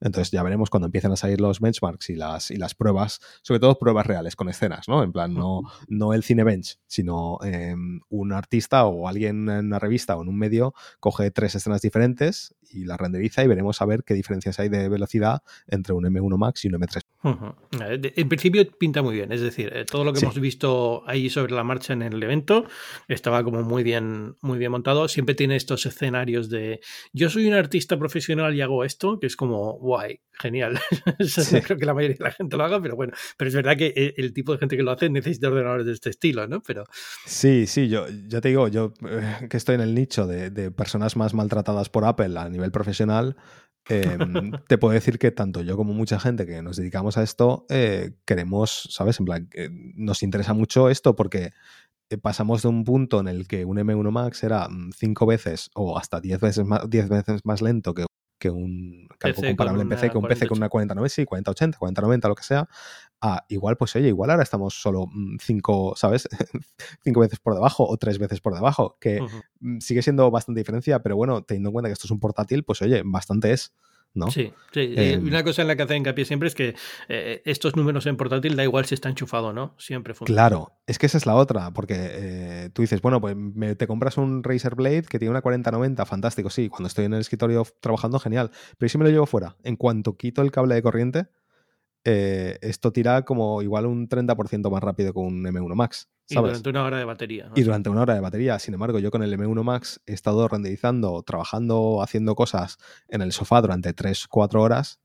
Entonces ya veremos cuando empiecen a salir los benchmarks y las, y las pruebas, sobre todo pruebas reales con escenas, ¿no? En plan, no, no el cinebench, sino em, un artista o alguien en una revista o en un medio coge tres escenas diferentes y las renderiza y veremos a ver qué diferencias hay de velocidad entre un M1 Max y un M3. En principio pinta muy bien, es decir, eh, todo lo que hemos visto ahí sobre la marcha en el evento estaba como muy bien, muy bien montado. Siempre tiene estos escenarios de yo soy un artista profesional y hago esto, que es como guay, genial. no creo que la mayoría de la gente lo haga, pero bueno, pero es verdad que eh, el tipo de gente que lo hace necesita ordenadores de este estilo, ¿no? Pero sí, sí, yo ya te digo, yo eh, que estoy en el nicho de, de personas más maltratadas por Apple a nivel profesional, Em, te puedo decir que tanto yo como mucha gente que nos dedicamos a esto eh, queremos, ¿sabes? En plan, nos interesa mucho esto porque eh, pasamos de un punto en el que un M1 Max era mm, cinco veces o hasta diez veces más, veces más lento que, que un campo comparable en PC, que un PC con una 4090, sí, 4080, 4090, lo que sea, a igual, pues oye, igual ahora estamos solo mm, cinco, ¿sabes? cinco veces por debajo o tres veces por debajo, que sigue siendo bastante diferencia, pero bueno, teniendo en cuenta que esto es un portátil, pues oye, bastante es. ¿No? Sí, sí. Em, una cosa en la que hace hincapié siempre es que eh, estos números en portátil da igual si está enchufado no, siempre funciona. Claro, es que esa es la otra, porque eh, tú dices, bueno, pues te compras un Razer Blade que tiene una 4090, fantástico, sí, cuando estoy en el escritorio trabajando, genial, pero si me lo llevo fuera, en cuanto quito el cable de corriente, eh, esto tira como igual un 30% más rápido con un M1 Max. Y durante una hora de batería. Y durante una hora de batería. Sin embargo, yo con el M1 Max he estado renderizando, trabajando, haciendo cosas en el sofá durante 3-4 horas,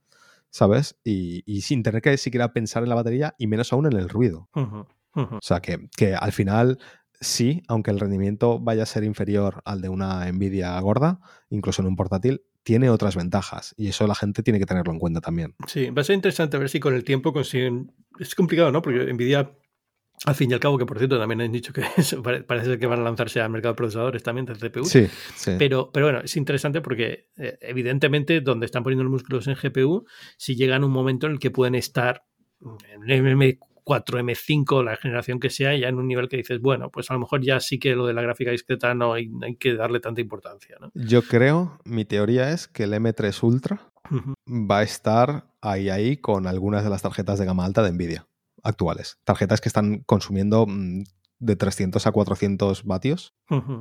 ¿sabes? Y, sin tener que siquiera pensar en la batería y menos aún en el ruido. O sea, que, que al final sí, aunque el rendimiento vaya a ser inferior al de una Nvidia gorda, incluso en un portátil, tiene otras ventajas y eso la gente tiene que tenerlo en cuenta también. Sí, va a ser interesante ver si con el tiempo consiguen... Es complicado, ¿no? Porque Nvidia, al fin y al cabo, que por cierto también han dicho que parece que van a lanzarse al mercado de procesadores también de CPU. Sí, sí. Pero, pero bueno, es interesante porque eh, evidentemente donde están poniendo los músculos en GPU, si llegan un momento en el que pueden estar en 4M5, la generación que sea, ya en un nivel que dices, bueno, pues a lo mejor ya sí que lo de la gráfica discreta no hay, que darle tanta importancia. ¿no? Yo creo, mi teoría es que el M3 Ultra va a estar ahí ahí con algunas de las tarjetas de gama alta de Nvidia actuales. Tarjetas que están consumiendo mm, de 300 a 400 vatios.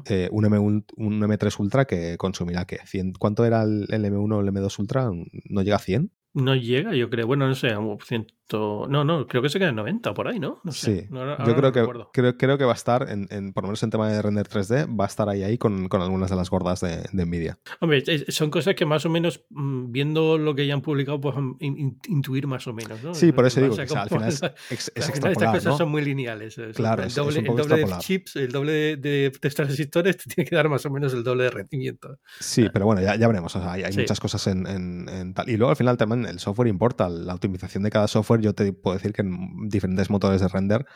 Eh, un, M, un, M3 Ultra que consumirá, ¿qué? 100, ¿Cuánto era el, el M1 o el M2 Ultra? ¿No llega a 100? No llega, yo creo. Bueno, no sé, ciento... No, no, creo que se queda en 90 por ahí, ¿no? sí, yo creo, que, creo, creo, que va a estar, en, en, por lo menos en tema de render 3D, va a estar ahí, ahí con, con algunas de las gordas de, de, Nvidia. Hombre, son cosas que más o menos, mm, viendo lo que ya han publicado, pues intuir más o menos, ¿no? Sí, por eso digo, que, al final es, es, Estas cosas son muy lineales. Claro, el doble, el doble de chips, el doble de, de, transistores te tiene que dar más o menos el doble de rendimiento. Sí, pero bueno, ya, ya veremos. O sea, hay, hay muchas cosas en, en, tal. Y luego al final también el software importa. La optimización de cada software, yo te puedo decir que en diferentes motores de render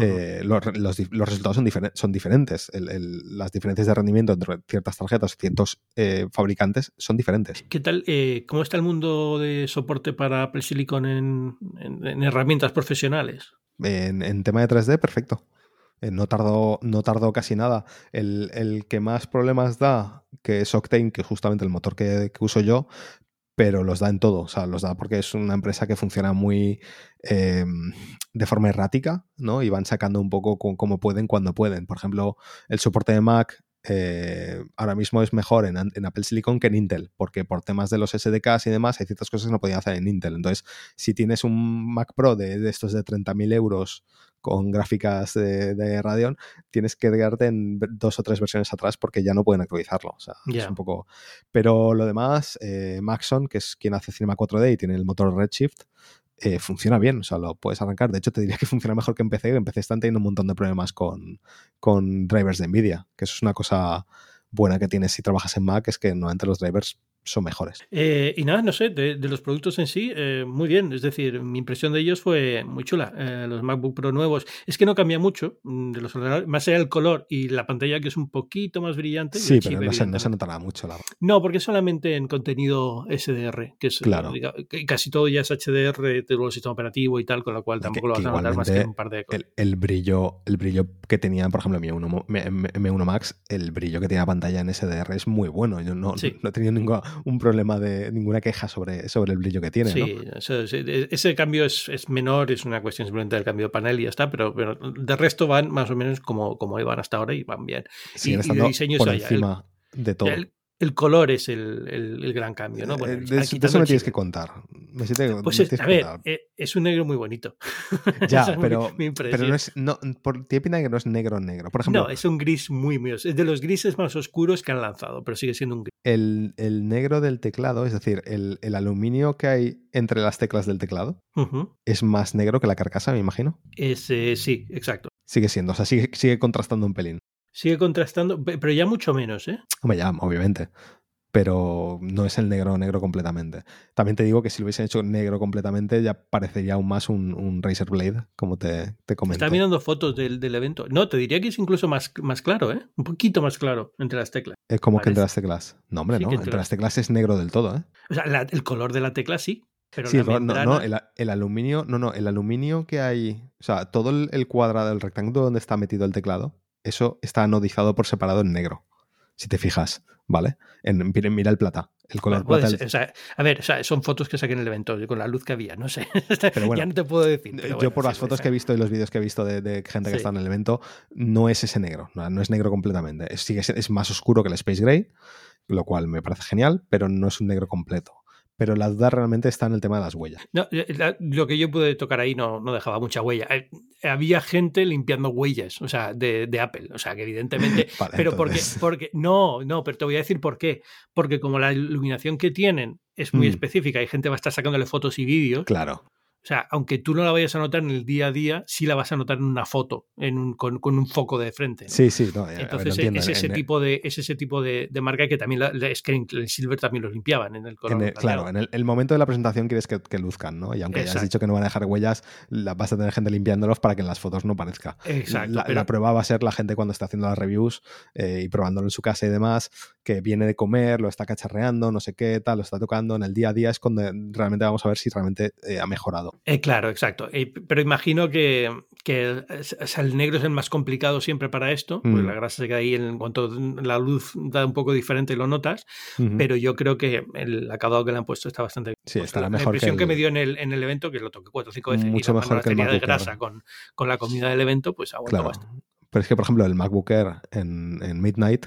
eh, los, resultados son, son diferentes. las diferencias de rendimiento entre ciertas tarjetas y ciertos eh, fabricantes son diferentes. ¿Qué tal? Eh, ¿Cómo está el mundo de soporte para Apple Silicon en, herramientas profesionales? En, tema de 3D, perfecto. No tardó, no tardó casi nada. El, que más problemas da, que es Octane, que es justamente el motor que, uso yo, pero los da en todo. O sea, los da porque es una empresa que funciona muy em, de forma errática, ¿no? Y van sacando un poco como pueden cuando pueden. Por ejemplo, el soporte de Mac eh, ahora mismo es mejor en, Apple Silicon que en Intel, porque por temas de los SDKs y demás hay ciertas cosas que no podía hacer en Intel. Entonces, si tienes un Mac Pro de, estos de 30.000 euros con gráficas de, Radeon, tienes que quedarte en dos o tres versiones atrás porque ya no pueden actualizarlo. O sea, es un poco... Pero lo demás, eh, Maxon, que es quien hace Cinema 4D y tiene el motor Redshift, eh, funciona bien, o sea, lo puedes arrancar. De hecho, te diría que funciona mejor que en PC, que en PC están teniendo un montón de problemas con, con drivers de Nvidia, que eso es una cosa buena que tienes si trabajas en Mac, es que normalmente los drivers son mejores. Eh, y nada, no sé, de, los productos en sí, eh, muy bien. Es decir, mi impresión de ellos fue muy chula. Eh, los MacBook Pro nuevos, es que no cambia mucho mm, de los ordenadores, más allá del color y la pantalla que es un poquito más brillante. Sí, pero no se, no se, notará mucho. La... No, porque solamente en contenido SDR, que es claro. casi todo ya es HDR, de el sistema operativo y tal, con lo cual tampoco lo vas a notar más que un par de cosas. El, brillo, el brillo que tenía, por ejemplo, mi M1, M1 Max, el brillo que tenía la pantalla en SDR es muy bueno. Yo no, no he tenido ningún un problema de ninguna queja sobre, sobre el brillo que tiene. Sí, ese cambio es, es, menor, es una cuestión simplemente del cambio de panel y ya está, pero, pero de resto van más o menos como, como iban hasta ahora y van bien. y, y de diseño por encima de todo el color es el, el, gran cambio, ¿no? Bueno, eh, de, eso me tienes que contar. pues es, a ver, eh, es un negro muy bonito. Ya, pero, pero no es. No, por, tiene pinta que no es negro negro. Por ejemplo, no, es un gris muy, muy. Es de los grises más oscuros que han lanzado, pero sigue siendo un gris. El, el negro del teclado, es decir, el, el, aluminio que hay entre las teclas del teclado, es más negro que la carcasa, me imagino. Es, eh, sí, exacto. Sigue siendo, o sea, sigue, sigue contrastando un pelín. Sigue contrastando, pero ya mucho menos, ¿eh? Hombre, ya, obviamente. Pero no es el negro negro completamente. También te digo que si lo hubiesen hecho negro completamente, ya parecería aún más un, un Razer Blade, como te, te comenté. Está mirando fotos del, del, evento. No, te diría que es incluso más, más claro, ¿eh? Un poquito más claro entre las teclas. Es como que entre las teclas. No, hombre, no. Entre, las teclas es negro del todo, ¿eh? O sea, el color de la tecla sí, pero sí, no, no, el, el, aluminio, no, no, el aluminio que hay, o sea, todo el, el, cuadrado, el rectángulo donde está metido el teclado, eso está anodizado por separado en negro, si te fijas, ¿vale? En, mira el plata, el color plata. a ver, son fotos que saqué en el evento con la luz que había, no sé. Pero ya no te puedo decir. yo por las fotos que he visto y los vídeos que he visto de, gente que está en el evento, no es ese negro, no, es negro completamente. Es, es más oscuro que el Space Gray, lo cual me parece genial, pero no es un negro completo pero la duda realmente está en el tema de las huellas. No, lo que yo pude tocar ahí no, no dejaba mucha huella. Eh, había gente limpiando huellas, o sea, de, de Apple. O sea, que evidentemente. pero porque, porque. No, no, pero te voy a decir por qué. Porque como la iluminación que tienen es muy mm. específica y gente va a estar sacándole fotos y vídeos. Claro. O sea, aunque tú no la vayas a notar en el día a día, sí la vas a notar en una foto, en con, un foco de frente. Sí, sí. Entonces es, ese tipo de, es ese tipo de, marca que también la, es que en el Silver también los limpiaban en el color. claro, en el, momento de la presentación quieres que, luzcan, ¿no? Y aunque hayas dicho que no van a dejar huellas, la, vas a tener gente limpiándolos para que en las fotos no parezca. Exacto. La, prueba va a ser la gente cuando está haciendo las reviews eh, y probándolo en su casa y demás, que viene de comer, lo está cacharreando, no sé qué, tal, lo está tocando en el día a día, es cuando realmente vamos a ver si realmente eh, ha mejorado. Eh, claro, exacto. pero imagino que, el negro es el más complicado siempre para esto, porque mm. la grasa se queda ahí en cuanto la luz da un poco diferente lo notas, pero yo creo que el acabado que le han puesto está bastante bien. Sí, estará la, mejor. La impresión que, me dio en el, en el evento, que lo toqué cuatro o cinco veces, mucho mejor que el de grasa con, con, la comida del evento, pues aguanta bastante. Pero es que, por ejemplo, el MacBook Air en, en Midnight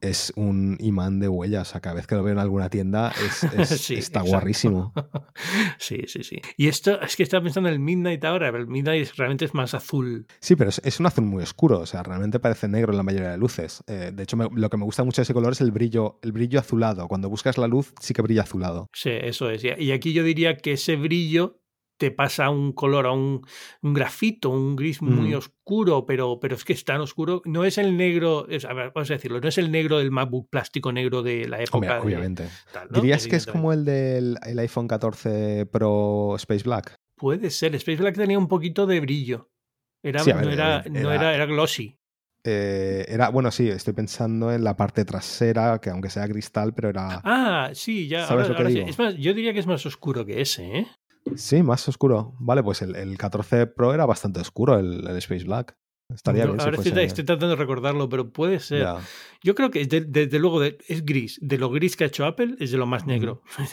es un imán de huellas. O cada vez que lo veo en alguna tienda es, está guarrísimo. sí, sí, sí. Y esto es que estaba pensando en el Midnight ahora. El Midnight realmente es más azul. Sí, pero es, un azul muy oscuro. O sea, realmente parece negro en la mayoría de luces. Eh, de hecho, lo que me gusta mucho de ese color es el brillo, el brillo azulado. Cuando buscas la luz, sí que brilla azulado. Sí, eso es. Y aquí yo diría que ese brillo te pasa un color a un, un grafito, un gris muy mm. oscuro, pero, pero es que es tan oscuro. No es el negro, a ver, vamos a decirlo, no es el negro del MacBook plástico negro de la época. Obviamente. ¿Dirías que es como el del iPhone 14 Pro Space Black? Puede ser. Space Black tenía un poquito de brillo. Era, no, era, no era, era glossy. Eh, era, bueno, sí, estoy pensando en la parte trasera, que aunque sea cristal, pero era. Ah, sí, ya. Es más, yo diría que es más oscuro que ese, ¿eh? Sí, más oscuro. Vale, pues el, el 14 Pro era bastante oscuro, el, el Space Black. Estaría No, bien. ahora si estoy, tratando de recordarlo, pero puede ser. Yo creo que de- desde luego de- es gris. De lo gris que ha hecho Apple es de lo más negro.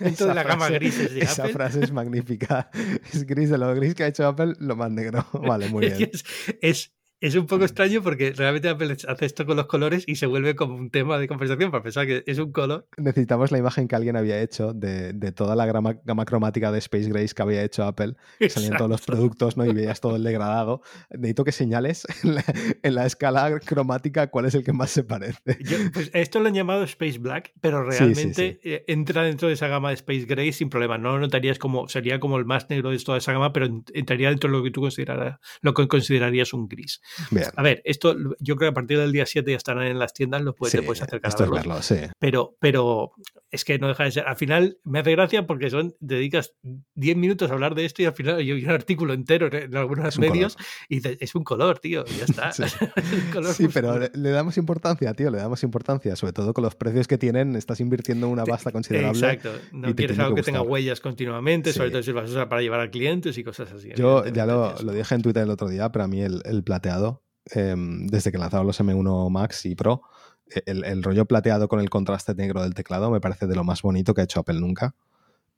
dentro de la gama grises de Esa Apple. frase es magnífica. Es gris de lo gris que ha hecho Apple, lo más negro. Vale, muy bien. es, es- es un poco extraño porque realmente Apple hace esto con los colores y se vuelve como un tema de conversación para pensar que es un color. Necesitamos la imagen que alguien había hecho de, de toda la gama, gama cromática de Space Grace que había hecho Apple. que Salían todos los productos ¿no? y veías todo el degradado. Necesito que señales en la, en la escala cromática cuál es el que más se parece. Yo, pues esto lo han llamado Space Black, pero Sí, sí, realmente eh, entra dentro de esa gama de Space Gray sin problema. No lo notarías como, sería como el más negro de toda esa gama, pero en- entraría dentro de lo que tú considerarás, lo que considerarías un gris. Bien. A ver, esto yo creo que a partir del día 7 ya estarán en las tiendas, lo puedes, Sí, te puedes acercar esto a es verlo, sí. Pero, pero es que no deja de ser. Al final me hace gracia porque son, dedicas 10 minutos a hablar de esto y al final hay un artículo entero en algunos medios y dices, es un color, tío, ya está. Sí. Es color Sí, pero le, le damos importancia, tío, le damos importancia. Sobre todo con los precios que tienen, estás invirtiendo una pasta considerable. Exacto. No quieres algo que que tenga huellas continuamente, sobre todo si vas a usar para llevar a clientes y cosas así. Yo ya lo, lo dije en Twitter el otro día, pero a mí el, el plateado, eh, desde que lanzaron los M1 Max y Pro, eh, el, el rollo plateado con el contraste negro del teclado me parece de lo más bonito que ha hecho Apple nunca.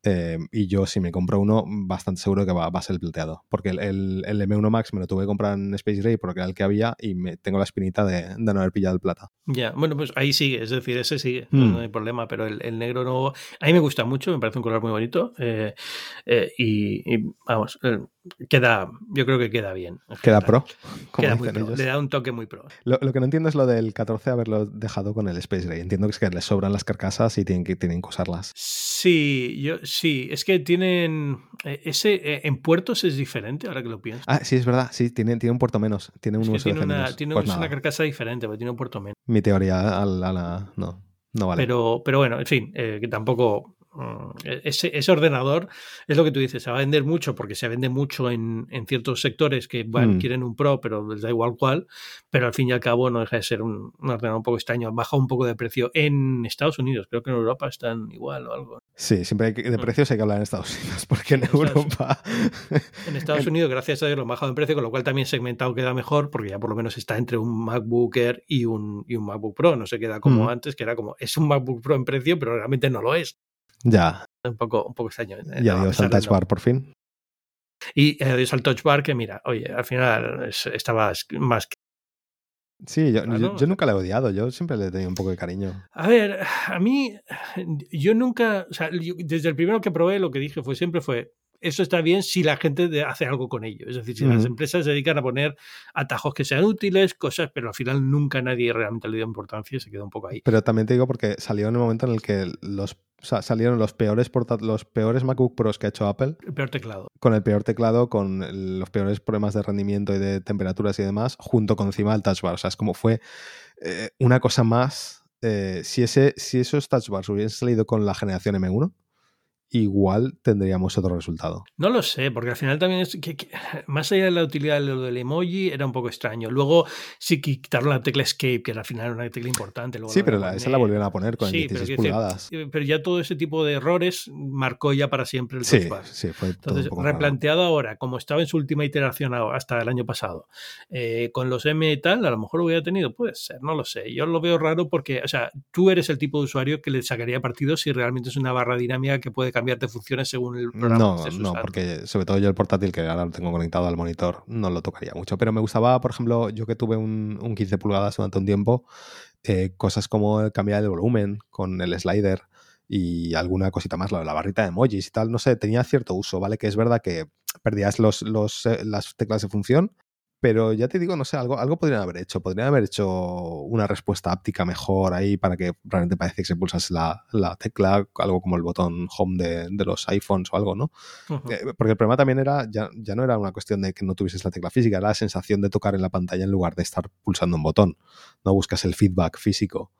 Eh, y yo, si me compro uno, bastante seguro que va, va a ser el plateado. Porque el, el- el M1 Max me lo tuve que comprar en Space Gray porque era el que había y me, tengo la espinita de, de no haber pillado el plata. Ya, bueno, pues ahí sigue, es decir, ese sigue, Mm. no hay problema, pero el, negro no. A mí me gusta mucho, me parece un color muy bonito eh, eh, y, y, vamos, queda, yo creo que queda bien. en Queda pro. como Queda muy pro, le da un toque muy pro. Lo, lo que no entiendo es lo del 14 haberlo dejado con el Space Gray. Entiendo que es que les sobran las carcasas y tienen que, tienen que usarlas. Sí, yo sí, es que tienen eh, ese eh, en puertos es diferente ahora que lo pienso. Ah, sí, es verdad. Sí, tiene, tiene un puerto menos. Tiene un Es que USB tiene una, tiene Pues una carcasa diferente, porque tiene un puerto menos. mi teoría a la, a la- no, no vale. Pero, pero bueno, en fin, eh, que tampoco. Mm, Ese, ese ordenador es lo que tú dices, se va a vender mucho porque se vende mucho en, en ciertos sectores que bueno, Mm. quieren un Pro, pero les da igual cuál, pero al fin y al cabo no deja de ser un, un ordenador un poco extraño, baja un poco de precio en Estados Unidos, creo que en Europa están igual o algo. Sí, siempre hay que, de Mm. precios hay que hablar en Estados Unidos, porque en En Estados Europa. En Estados Unidos, gracias a Dios, lo han bajado en precio, con lo cual también segmentado queda mejor, porque ya por lo menos está entre un MacBook Air y un, y un MacBook Pro, no se queda como Mm. antes, que era como, es un MacBook Pro en precio, pero realmente no lo es. Ya, Un poco, un poco extraño. eh, a adiós al Touch Bar por fin. Y adiós al touch bar, que mira, oye, al final es- estaba más que. Sí, yo, Claro, yo- o yo sea- nunca le he odiado, yo siempre le he tenido un poco de cariño. A ver, a mí, yo nunca, o sea, yo- desde el primero que probé, lo que dije fue siempre fue. Eso está bien si la gente hace algo con ello. Es decir, si las empresas se dedican a poner atajos que sean útiles, cosas, pero al final nunca nadie realmente le dio importancia y se quedó un poco ahí. Pero también te digo porque salió en el momento en el que los, o sea, salieron los peores, los peores MacBook Pros que ha hecho Apple, El peor teclado. con el peor teclado, con el- los peores problemas de rendimiento y de temperaturas y demás, junto con encima del Touch Bar. O sea, es como fue eh, una cosa más. eh, si, ese, si esos Touch Bars hubiesen salido con la generación M1, igual tendríamos otro resultado. No lo sé, porque al final también es que, que- más allá de la utilidad de lo del emoji era un poco extraño. Luego sí quitaron la tecla Escape, que al final era una tecla importante. luego Sí, pero la- esa la volvieron a poner con Sí, el pero 16 quiero decir, pulgadas. Eh, Pero ya todo ese tipo de errores marcó ya para siempre el Sí, sí, fue Entonces, poco raro. replanteado ahora, como estaba en su última iteración hasta el año pasado, eh, con los M y tal, a lo mejor lo hubiera tenido, puede ser, no lo sé. Yo lo veo raro porque, o sea, tú eres el tipo de usuario que le sacaría partido si realmente es una barra dinámica que puede cambiarte funciones según el programa que No, estés no, porque sobre todo yo el portátil que ahora lo tengo conectado al monitor no lo tocaría mucho. Pero me gustaba, por ejemplo, yo que tuve un, un 15 pulgadas durante un tiempo, eh, cosas como el cambiar el volumen con el slider y alguna cosita más, la, la barrita de emojis y tal, no sé, tenía cierto uso, ¿vale? Que es verdad que perdías los, los, eh, las teclas de función, pero ya te digo, no sé, algo, algo podrían haber hecho. Podrían haber hecho una respuesta áptica mejor ahí para que realmente parece que se pulsase la, la tecla, algo como el botón home de, de los iPhones o algo, ¿no? Eh, Porque el problema también era, ya, ya no era una cuestión de que no tuvieses la tecla física, era la sensación de tocar en la pantalla en lugar de estar pulsando un botón. No buscas el feedback físico.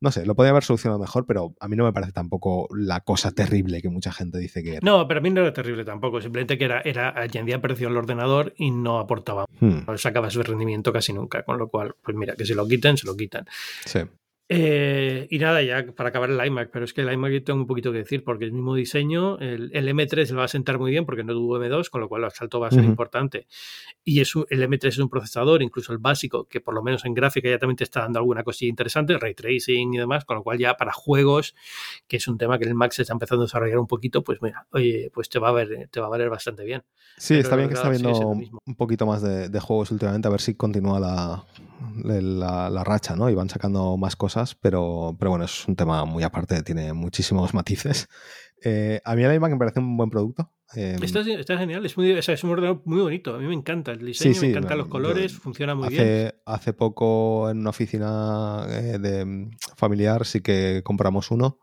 No sé, lo podría haber solucionado mejor, pero a mí no me parece tampoco la cosa terrible que mucha gente dice que era. No, pero a mí no era terrible tampoco. Simplemente que era, era añadía precio al ordenador y no aportaba, Hmm, no sacaba su rendimiento casi nunca. Con lo cual, pues mira, que se lo quiten, se lo quitan. sí. Eh, y nada, ya para acabar el iMac, pero es que el iMac yo tengo un poquito que decir, porque el mismo diseño, el, M3 le va a sentar muy bien porque no tuvo M2, con lo cual el salto va a ser importante. Y es el M3 es un procesador, incluso el básico, que por lo menos en gráfica ya también te está dando alguna cosilla interesante, ray tracing y demás, con lo cual ya para juegos, que es un tema que el Mac se está empezando a desarrollar un poquito, pues mira, oye, pues te va a ver, te va a valer bastante bien. Sí, está bien que está viendo un poquito más de, de, juegos últimamente, a ver si continúa la, la, racha, ¿no? Y van sacando más cosas, pero, pero bueno, es un tema muy aparte, tiene muchísimos matices. Eh, a mí el iMac me parece un buen producto. Em, está, genial, es, muy, es un ordenador muy bonito. A mí me encanta el diseño, me encantan los colores, funciona muy bien. Hace poco en una oficina eh, de familiar sí que compramos uno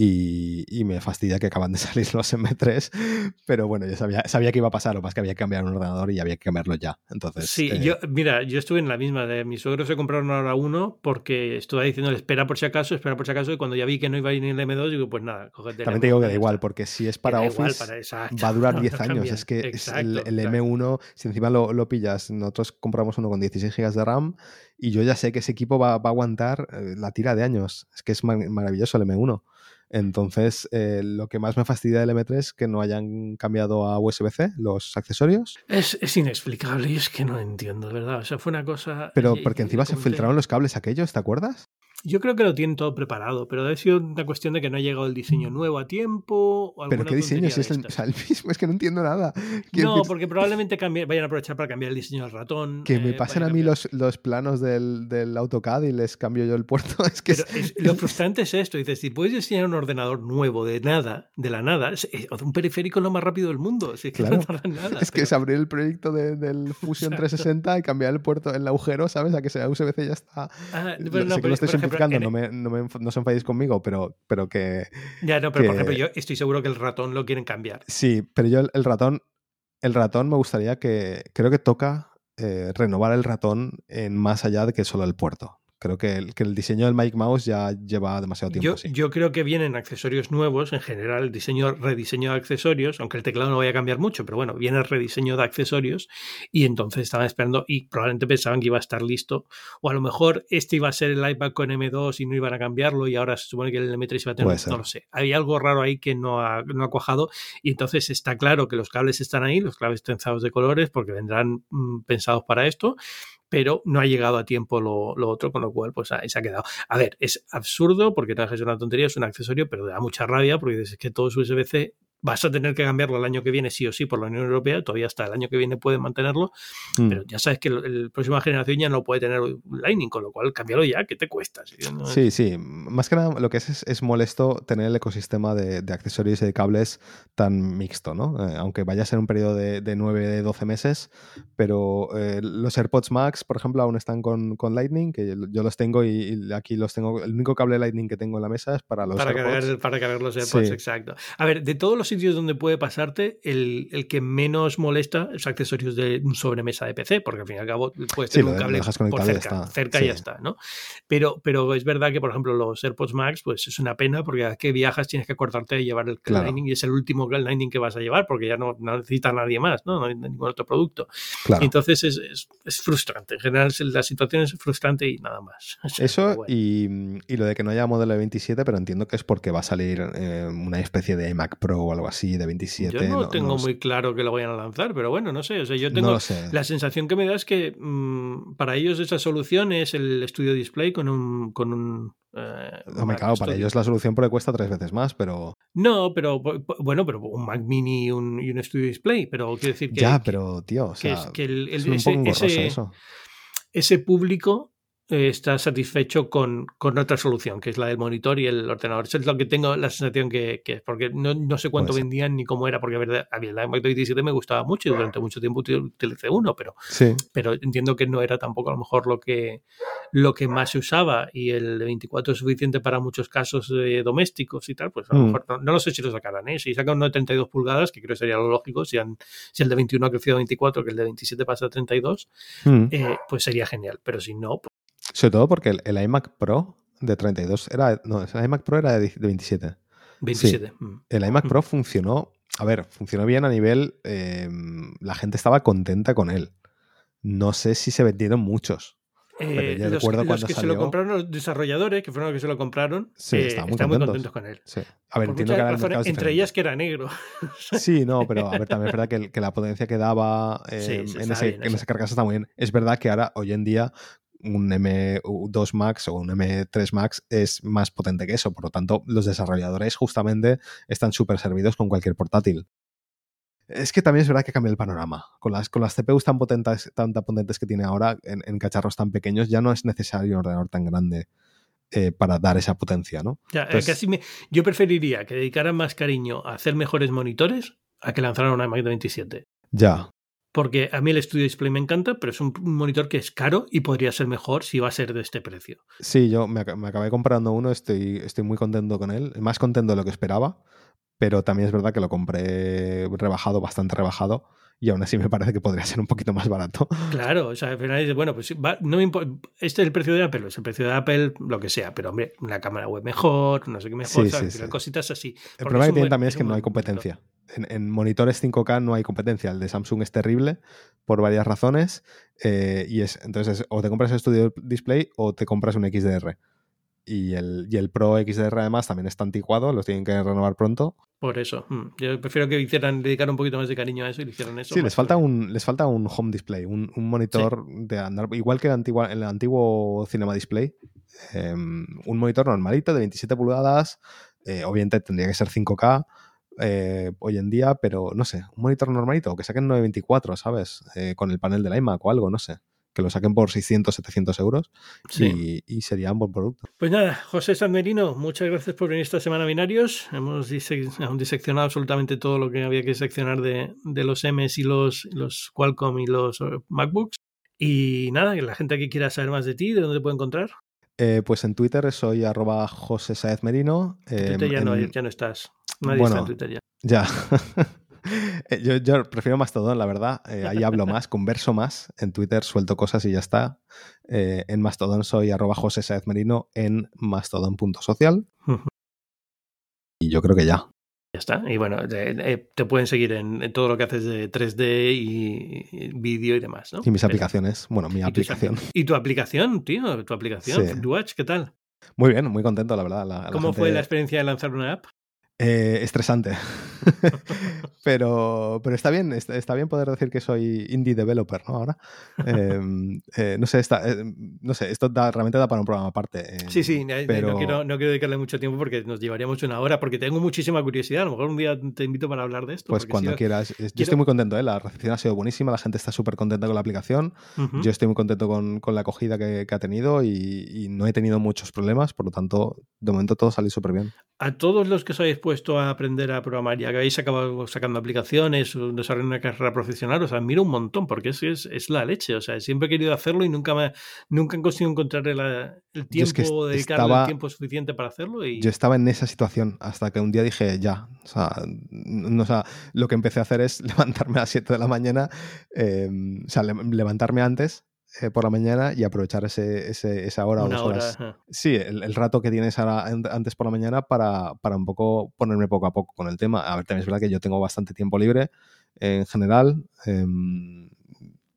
y, me fastidia que acaban de salir los M3, pero bueno, yo sabía, sabía que iba a pasar, lo más que había que cambiar un ordenador y había que cambiarlo ya. Entonces, sí, eh, yo, mira, yo estuve en la misma de mi suegro se compraron ahora uno porque estuve diciendo espera por si acaso, espera por si acaso, y cuando ya vi que no iba a ir el M2, digo, pues nada, cógete. También te digo que da igual, porque si es para Office, va a durar 10 años. Es que el, M1, si encima lo, lo, pillas, nosotros compramos uno con 16 GB de RAM y yo ya sé que ese equipo va, va a aguantar eh, la tira de años. Es que es maravilloso el M1. Entonces, eh, lo que más me fastidia del M3 es que no hayan cambiado a USB-C los accesorios. Es, es, inexplicable y es que no entiendo, ¿verdad? O sea, fue una cosa... Pero porque encima se filtraron los cables aquellos, ¿te acuerdas? Yo creo que lo tienen todo preparado, pero ha sido una cuestión de que no ha llegado el diseño nuevo a tiempo. O ¿Pero qué diseño? Si es el, mismo, es que no entiendo nada. No, porque probablemente vayan a aprovechar para cambiar el diseño del ratón. Que me eh, pasen a, mí los, los, planos del, del, AutoCAD y les cambio yo el puerto. Es que lo frustrante es esto. Dices, si puedes diseñar un ordenador nuevo de nada, de la nada, un periférico es lo más rápido del mundo. Es que, claro. es que es abrir el proyecto del Fusion 360 y cambiar el puerto, el agujero, ¿sabes? A que sea USB-C ya está. Ah, pero no, simplificando, no me no, se enfadéis conmigo, pero, pero que. Ya, no, pero por ejemplo, yo estoy seguro que el ratón lo quieren cambiar. Sí, pero yo el, ratón. El ratón me gustaría que. Creo que toca eh, renovar el ratón en más allá de que solo el puerto. Creo que el, que el diseño del Mike Mouse ya lleva demasiado tiempo. Yo, yo creo que vienen accesorios nuevos, en general, el diseño, rediseño de accesorios, aunque el teclado no vaya a cambiar mucho, pero bueno, viene el rediseño de accesorios y entonces estaban esperando y probablemente pensaban que iba a estar listo. O a lo mejor este iba a ser el iPad con M2 y no iban a cambiarlo y ahora se supone que el M3 iba a tener. No lo sé. Hay algo raro ahí que no ha, no ha cuajado y entonces está claro que los cables están ahí, los cables trenzados de colores, porque vendrán mm, pensados para esto pero no ha llegado a tiempo lo, otro, con lo cual pues ahí se ha quedado. A ver, es absurdo porque te es una tontería, es un accesorio, pero da mucha rabia porque dices que todo es USB-C vas a tener que cambiarlo el año que viene sí o sí por la Unión Europea, todavía hasta el año que viene puede mantenerlo, mm. pero ya sabes que la próxima generación ya no puede tener Lightning, con lo cual cámbialo ya, ¿qué te cuesta? Sí, sí, más que nada lo que es es, molesto tener el ecosistema de, accesorios y de cables tan mixto, ¿no? Eh, aunque vaya a ser un periodo de, de 9, 12 meses, pero eh, los AirPods Max, por ejemplo, aún están con, Lightning, que yo los tengo y, aquí los tengo, el único cable Lightning que tengo en la mesa es para los para AirPods. Cargar, para cargar los AirPods, exacto. A ver, de todos los sitios donde puede pasarte, el, el, que menos molesta es accesorios de un sobremesa de PC, porque al fin y al cabo puedes tener un cable por cerca, cerca y ya está, ¿no? Pero, pero es verdad que, por ejemplo, los AirPods Max, pues es una pena porque a que viajas tienes que cortarte y llevar el Lightning y es el último Lightning que vas a llevar porque ya no, necesita nadie más, ¿no? No hay ningún otro producto. Entonces es, es, frustrante. En general la situación es frustrante y nada más. Eso y, y, lo de que no haya modelo 27, pero entiendo que es porque va a salir eh, una especie de Mac Pro o algo así de 27. Yo no, tengo muy claro que lo vayan a lanzar, pero bueno, no sé. O sea, yo tengo la sensación que me da es que mm, para ellos esa solución es el estudio display con un. Con un eh, no, me cago, para ellos la solución porque cuesta tres veces más, pero. No, pero bueno, pero un Mac Mini y un, y Studio Display, pero quiero decir que. Ya, pero tío, o sea, que, el, ese, ese público está satisfecho con, con, otra solución, que es la del monitor y el ordenador. Eso es lo que tengo la sensación que, es, porque no, no, sé cuánto vendían ni cómo era, porque a ver, a mí el iMac 17 me gustaba mucho y durante mucho tiempo utilicé uno, pero, pero entiendo que no era tampoco a lo mejor lo que, lo que más se usaba y el de 24 es suficiente para muchos casos eh, domésticos y tal, pues a lo mm. mejor no, lo sé si lo sacarán. ¿eh? Si sacan uno de 32 pulgadas, que creo que sería lo lógico, si, si el de 21 ha crecido a 24, que el de 27 pasa a 32, mm. eh, pues sería genial. Pero si no, pues sobre todo porque el, iMac Pro de 32 era. No, el iMac Pro era de, 27. 27. Mm. El iMac Pro funcionó. A ver, funcionó bien a nivel. Em, la gente estaba contenta con él. No sé si se vendieron muchos. eh, los, que se lo compraron los desarrolladores, que fueron los que se lo compraron, sí, están muy, contentos. con él. A ver, entiendo que razones, entre ellas que era negro. Sí, no, pero a ver, también es verdad que, la potencia que daba eh, en, ese, en esa carcasa está muy bien. Es verdad que ahora, hoy en día, un M2 Max o un M3 Max es más potente que eso. Por lo tanto, los desarrolladores justamente están súper servidos con cualquier portátil. Es que también es verdad que cambia el panorama. Con las, con las CPUs tan potentes, tan, potentes que tiene ahora en, cacharros tan pequeños, ya no es necesario un ordenador tan grande eh, para dar esa potencia, ¿no? yo preferiría que dedicaran más cariño a hacer mejores monitores a que lanzaran una Mac 27. Ya. Porque a mí el Studio Display me encanta, pero es un monitor que es caro y podría ser mejor si va a ser de este precio. Sí, yo me, me acabé comprando uno, estoy, estoy muy contento con él, más contento de lo que esperaba pero también es verdad que lo compré rebajado, bastante rebajado, y aún así me parece que podría ser un poquito más barato. Claro, o sea, al final dices, bueno, pues no me este es el precio de Apple, es el precio de Apple, lo que sea, pero hombre, una cámara web mejor, no sé qué mejor, cositas así. El problema que tiene también es que no hay competencia. En, monitores 5K no hay competencia. El de Samsung es terrible por varias razones. Eh, y es, entonces, o te compras el Studio Display o te compras un XDR y el, y el Pro XDR además también está anticuado, los tienen que renovar pronto. Por eso, mm, yo prefiero que hicieran dedicar un poquito más de cariño a eso y le hicieran eso. Sí, les falta, un, les falta un home display, un, monitor de andar, igual que el antiguo, el antiguo Cinema Display, em, un monitor normalito de 27 pulgadas, eh, obviamente tendría que ser 5K. Eh, hoy en día, pero no sé, un monitor normalito, que saquen 924, ¿sabes? Eh, con el panel del iMac o algo, no sé que lo saquen por 600, 700 euros y, sería un buen producto. Pues nada, José Sanmerino, muchas gracias por venir esta semana a Binarios. Hemos diseccionado absolutamente todo lo que había que seccionar de, los M's y los, los Qualcomm y los eh, MacBooks. Y nada, que la gente que quiera saber más de ti, ¿de dónde te puede encontrar? Eh, pues en Twitter soy arroba José Saez Merino. Twitter ya, no, ya no estás. Nadie está en Twitter ya. Ya. Eh, yo, yo, prefiero Mastodon, la verdad. Eh, ahí hablo más, converso más. En Twitter suelto cosas y ya está. Eh, en Mastodon soy arroba José Saez Merino en mastodon.social. Y yo creo que ya. Ya está. Y bueno, te, pueden seguir en, todo lo que haces de 3D y, vídeo y demás, ¿no? Y mis aplicaciones. Bueno, mi aplicación. y tu aplicación, tío, tu aplicación, sí. ¿qué tal? Muy bien, muy contento, la verdad. ¿Cómo fue la experiencia de lanzar una app? Eh, estresante. pero, pero está bien, está, bien poder decir que soy indie developer, ¿no? Ahora. Em, eh, no sé, está, eh, no sé, esto realmente da para un programa aparte. sí, sí, pero... no, quiero, no quiero dedicarle mucho tiempo porque nos llevaríamos una hora, porque tengo muchísima curiosidad. A lo mejor un día te invito para hablar de esto. Pues cuando quieras. Yo estoy muy contento, la recepción ha sido buenísima, la gente está súper contenta con la aplicación. Yo estoy muy contento con, con la acogida que, que ha tenido y, y, no he tenido muchos problemas, por lo tanto, de momento todo salió súper bien. A todos los que habéis puesto a aprender a programar y que habéis acabado sacando aplicaciones, desarrollando una carrera profesional, os admiro un montón porque es, es, la leche. O sea, siempre he querido hacerlo y nunca, me, nunca he conseguido encontrar el tiempo, dedicarle el tiempo suficiente para hacerlo. Y... Yo estaba en esa situación hasta que un día dije, ya, o sea, no, o sea lo que empecé a hacer es levantarme a las 7 de la mañana, em, o sea, levantarme antes eh, por la mañana y aprovechar ese, esa hora o dos horas. Sí, el, rato que tienes antes por la mañana para, para, un poco ponerme poco a poco con el tema. A ver, también es verdad que yo tengo bastante tiempo libre en general, em,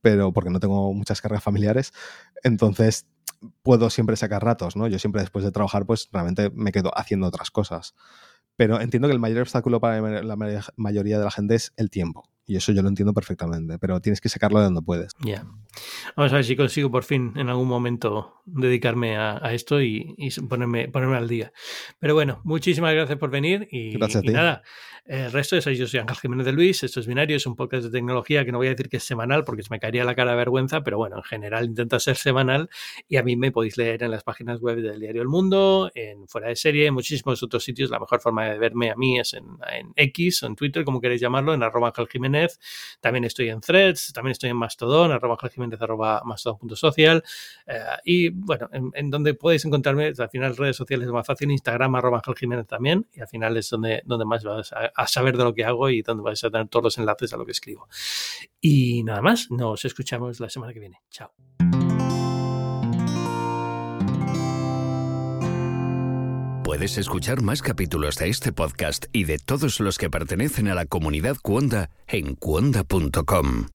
pero porque no tengo muchas cargas familiares, entonces puedo siempre sacar ratos, ¿no? Yo siempre después de trabajar, pues realmente me quedo haciendo otras cosas. Pero entiendo que el mayor obstáculo para la mayoría de la gente es el tiempo. Y eso yo lo entiendo perfectamente, pero tienes que sacarlo de donde puedes. Ya. Vamos a ver si consigo por fin en algún momento dedicarme a, esto y, ponerme, ponerme al día. Pero bueno, muchísimas gracias por venir y, gracias y nada, el resto es yo soy Ángel Jiménez de Luis, esto es Binario, es un podcast de tecnología que no voy a decir que es semanal porque me caería la cara de vergüenza, pero bueno, en general intenta ser semanal y a mí me podéis leer en las páginas web del Diario El Mundo, en Fuera de Serie, en muchísimos otros sitios. La mejor forma de verme a mí es en, X o en Twitter, como queréis llamarlo, en arroba Ángel Jiménez. También estoy en Threads, también estoy en Mastodon, arroba Ángel Jiménez, arroba mastodon.social. Eh, y bueno, en, donde podéis encontrarme, al final redes sociales es más fácil, Instagram, arroba Ángel Jiménez también, y al final es donde, donde más vas a a saber de lo que hago y donde vais a tener todos los enlaces a lo que escribo. Y nada más, nos escuchamos la semana que viene. Chao. Puedes escuchar más capítulos de este podcast y de todos los que pertenecen a la comunidad Cuonda en cuonda.com.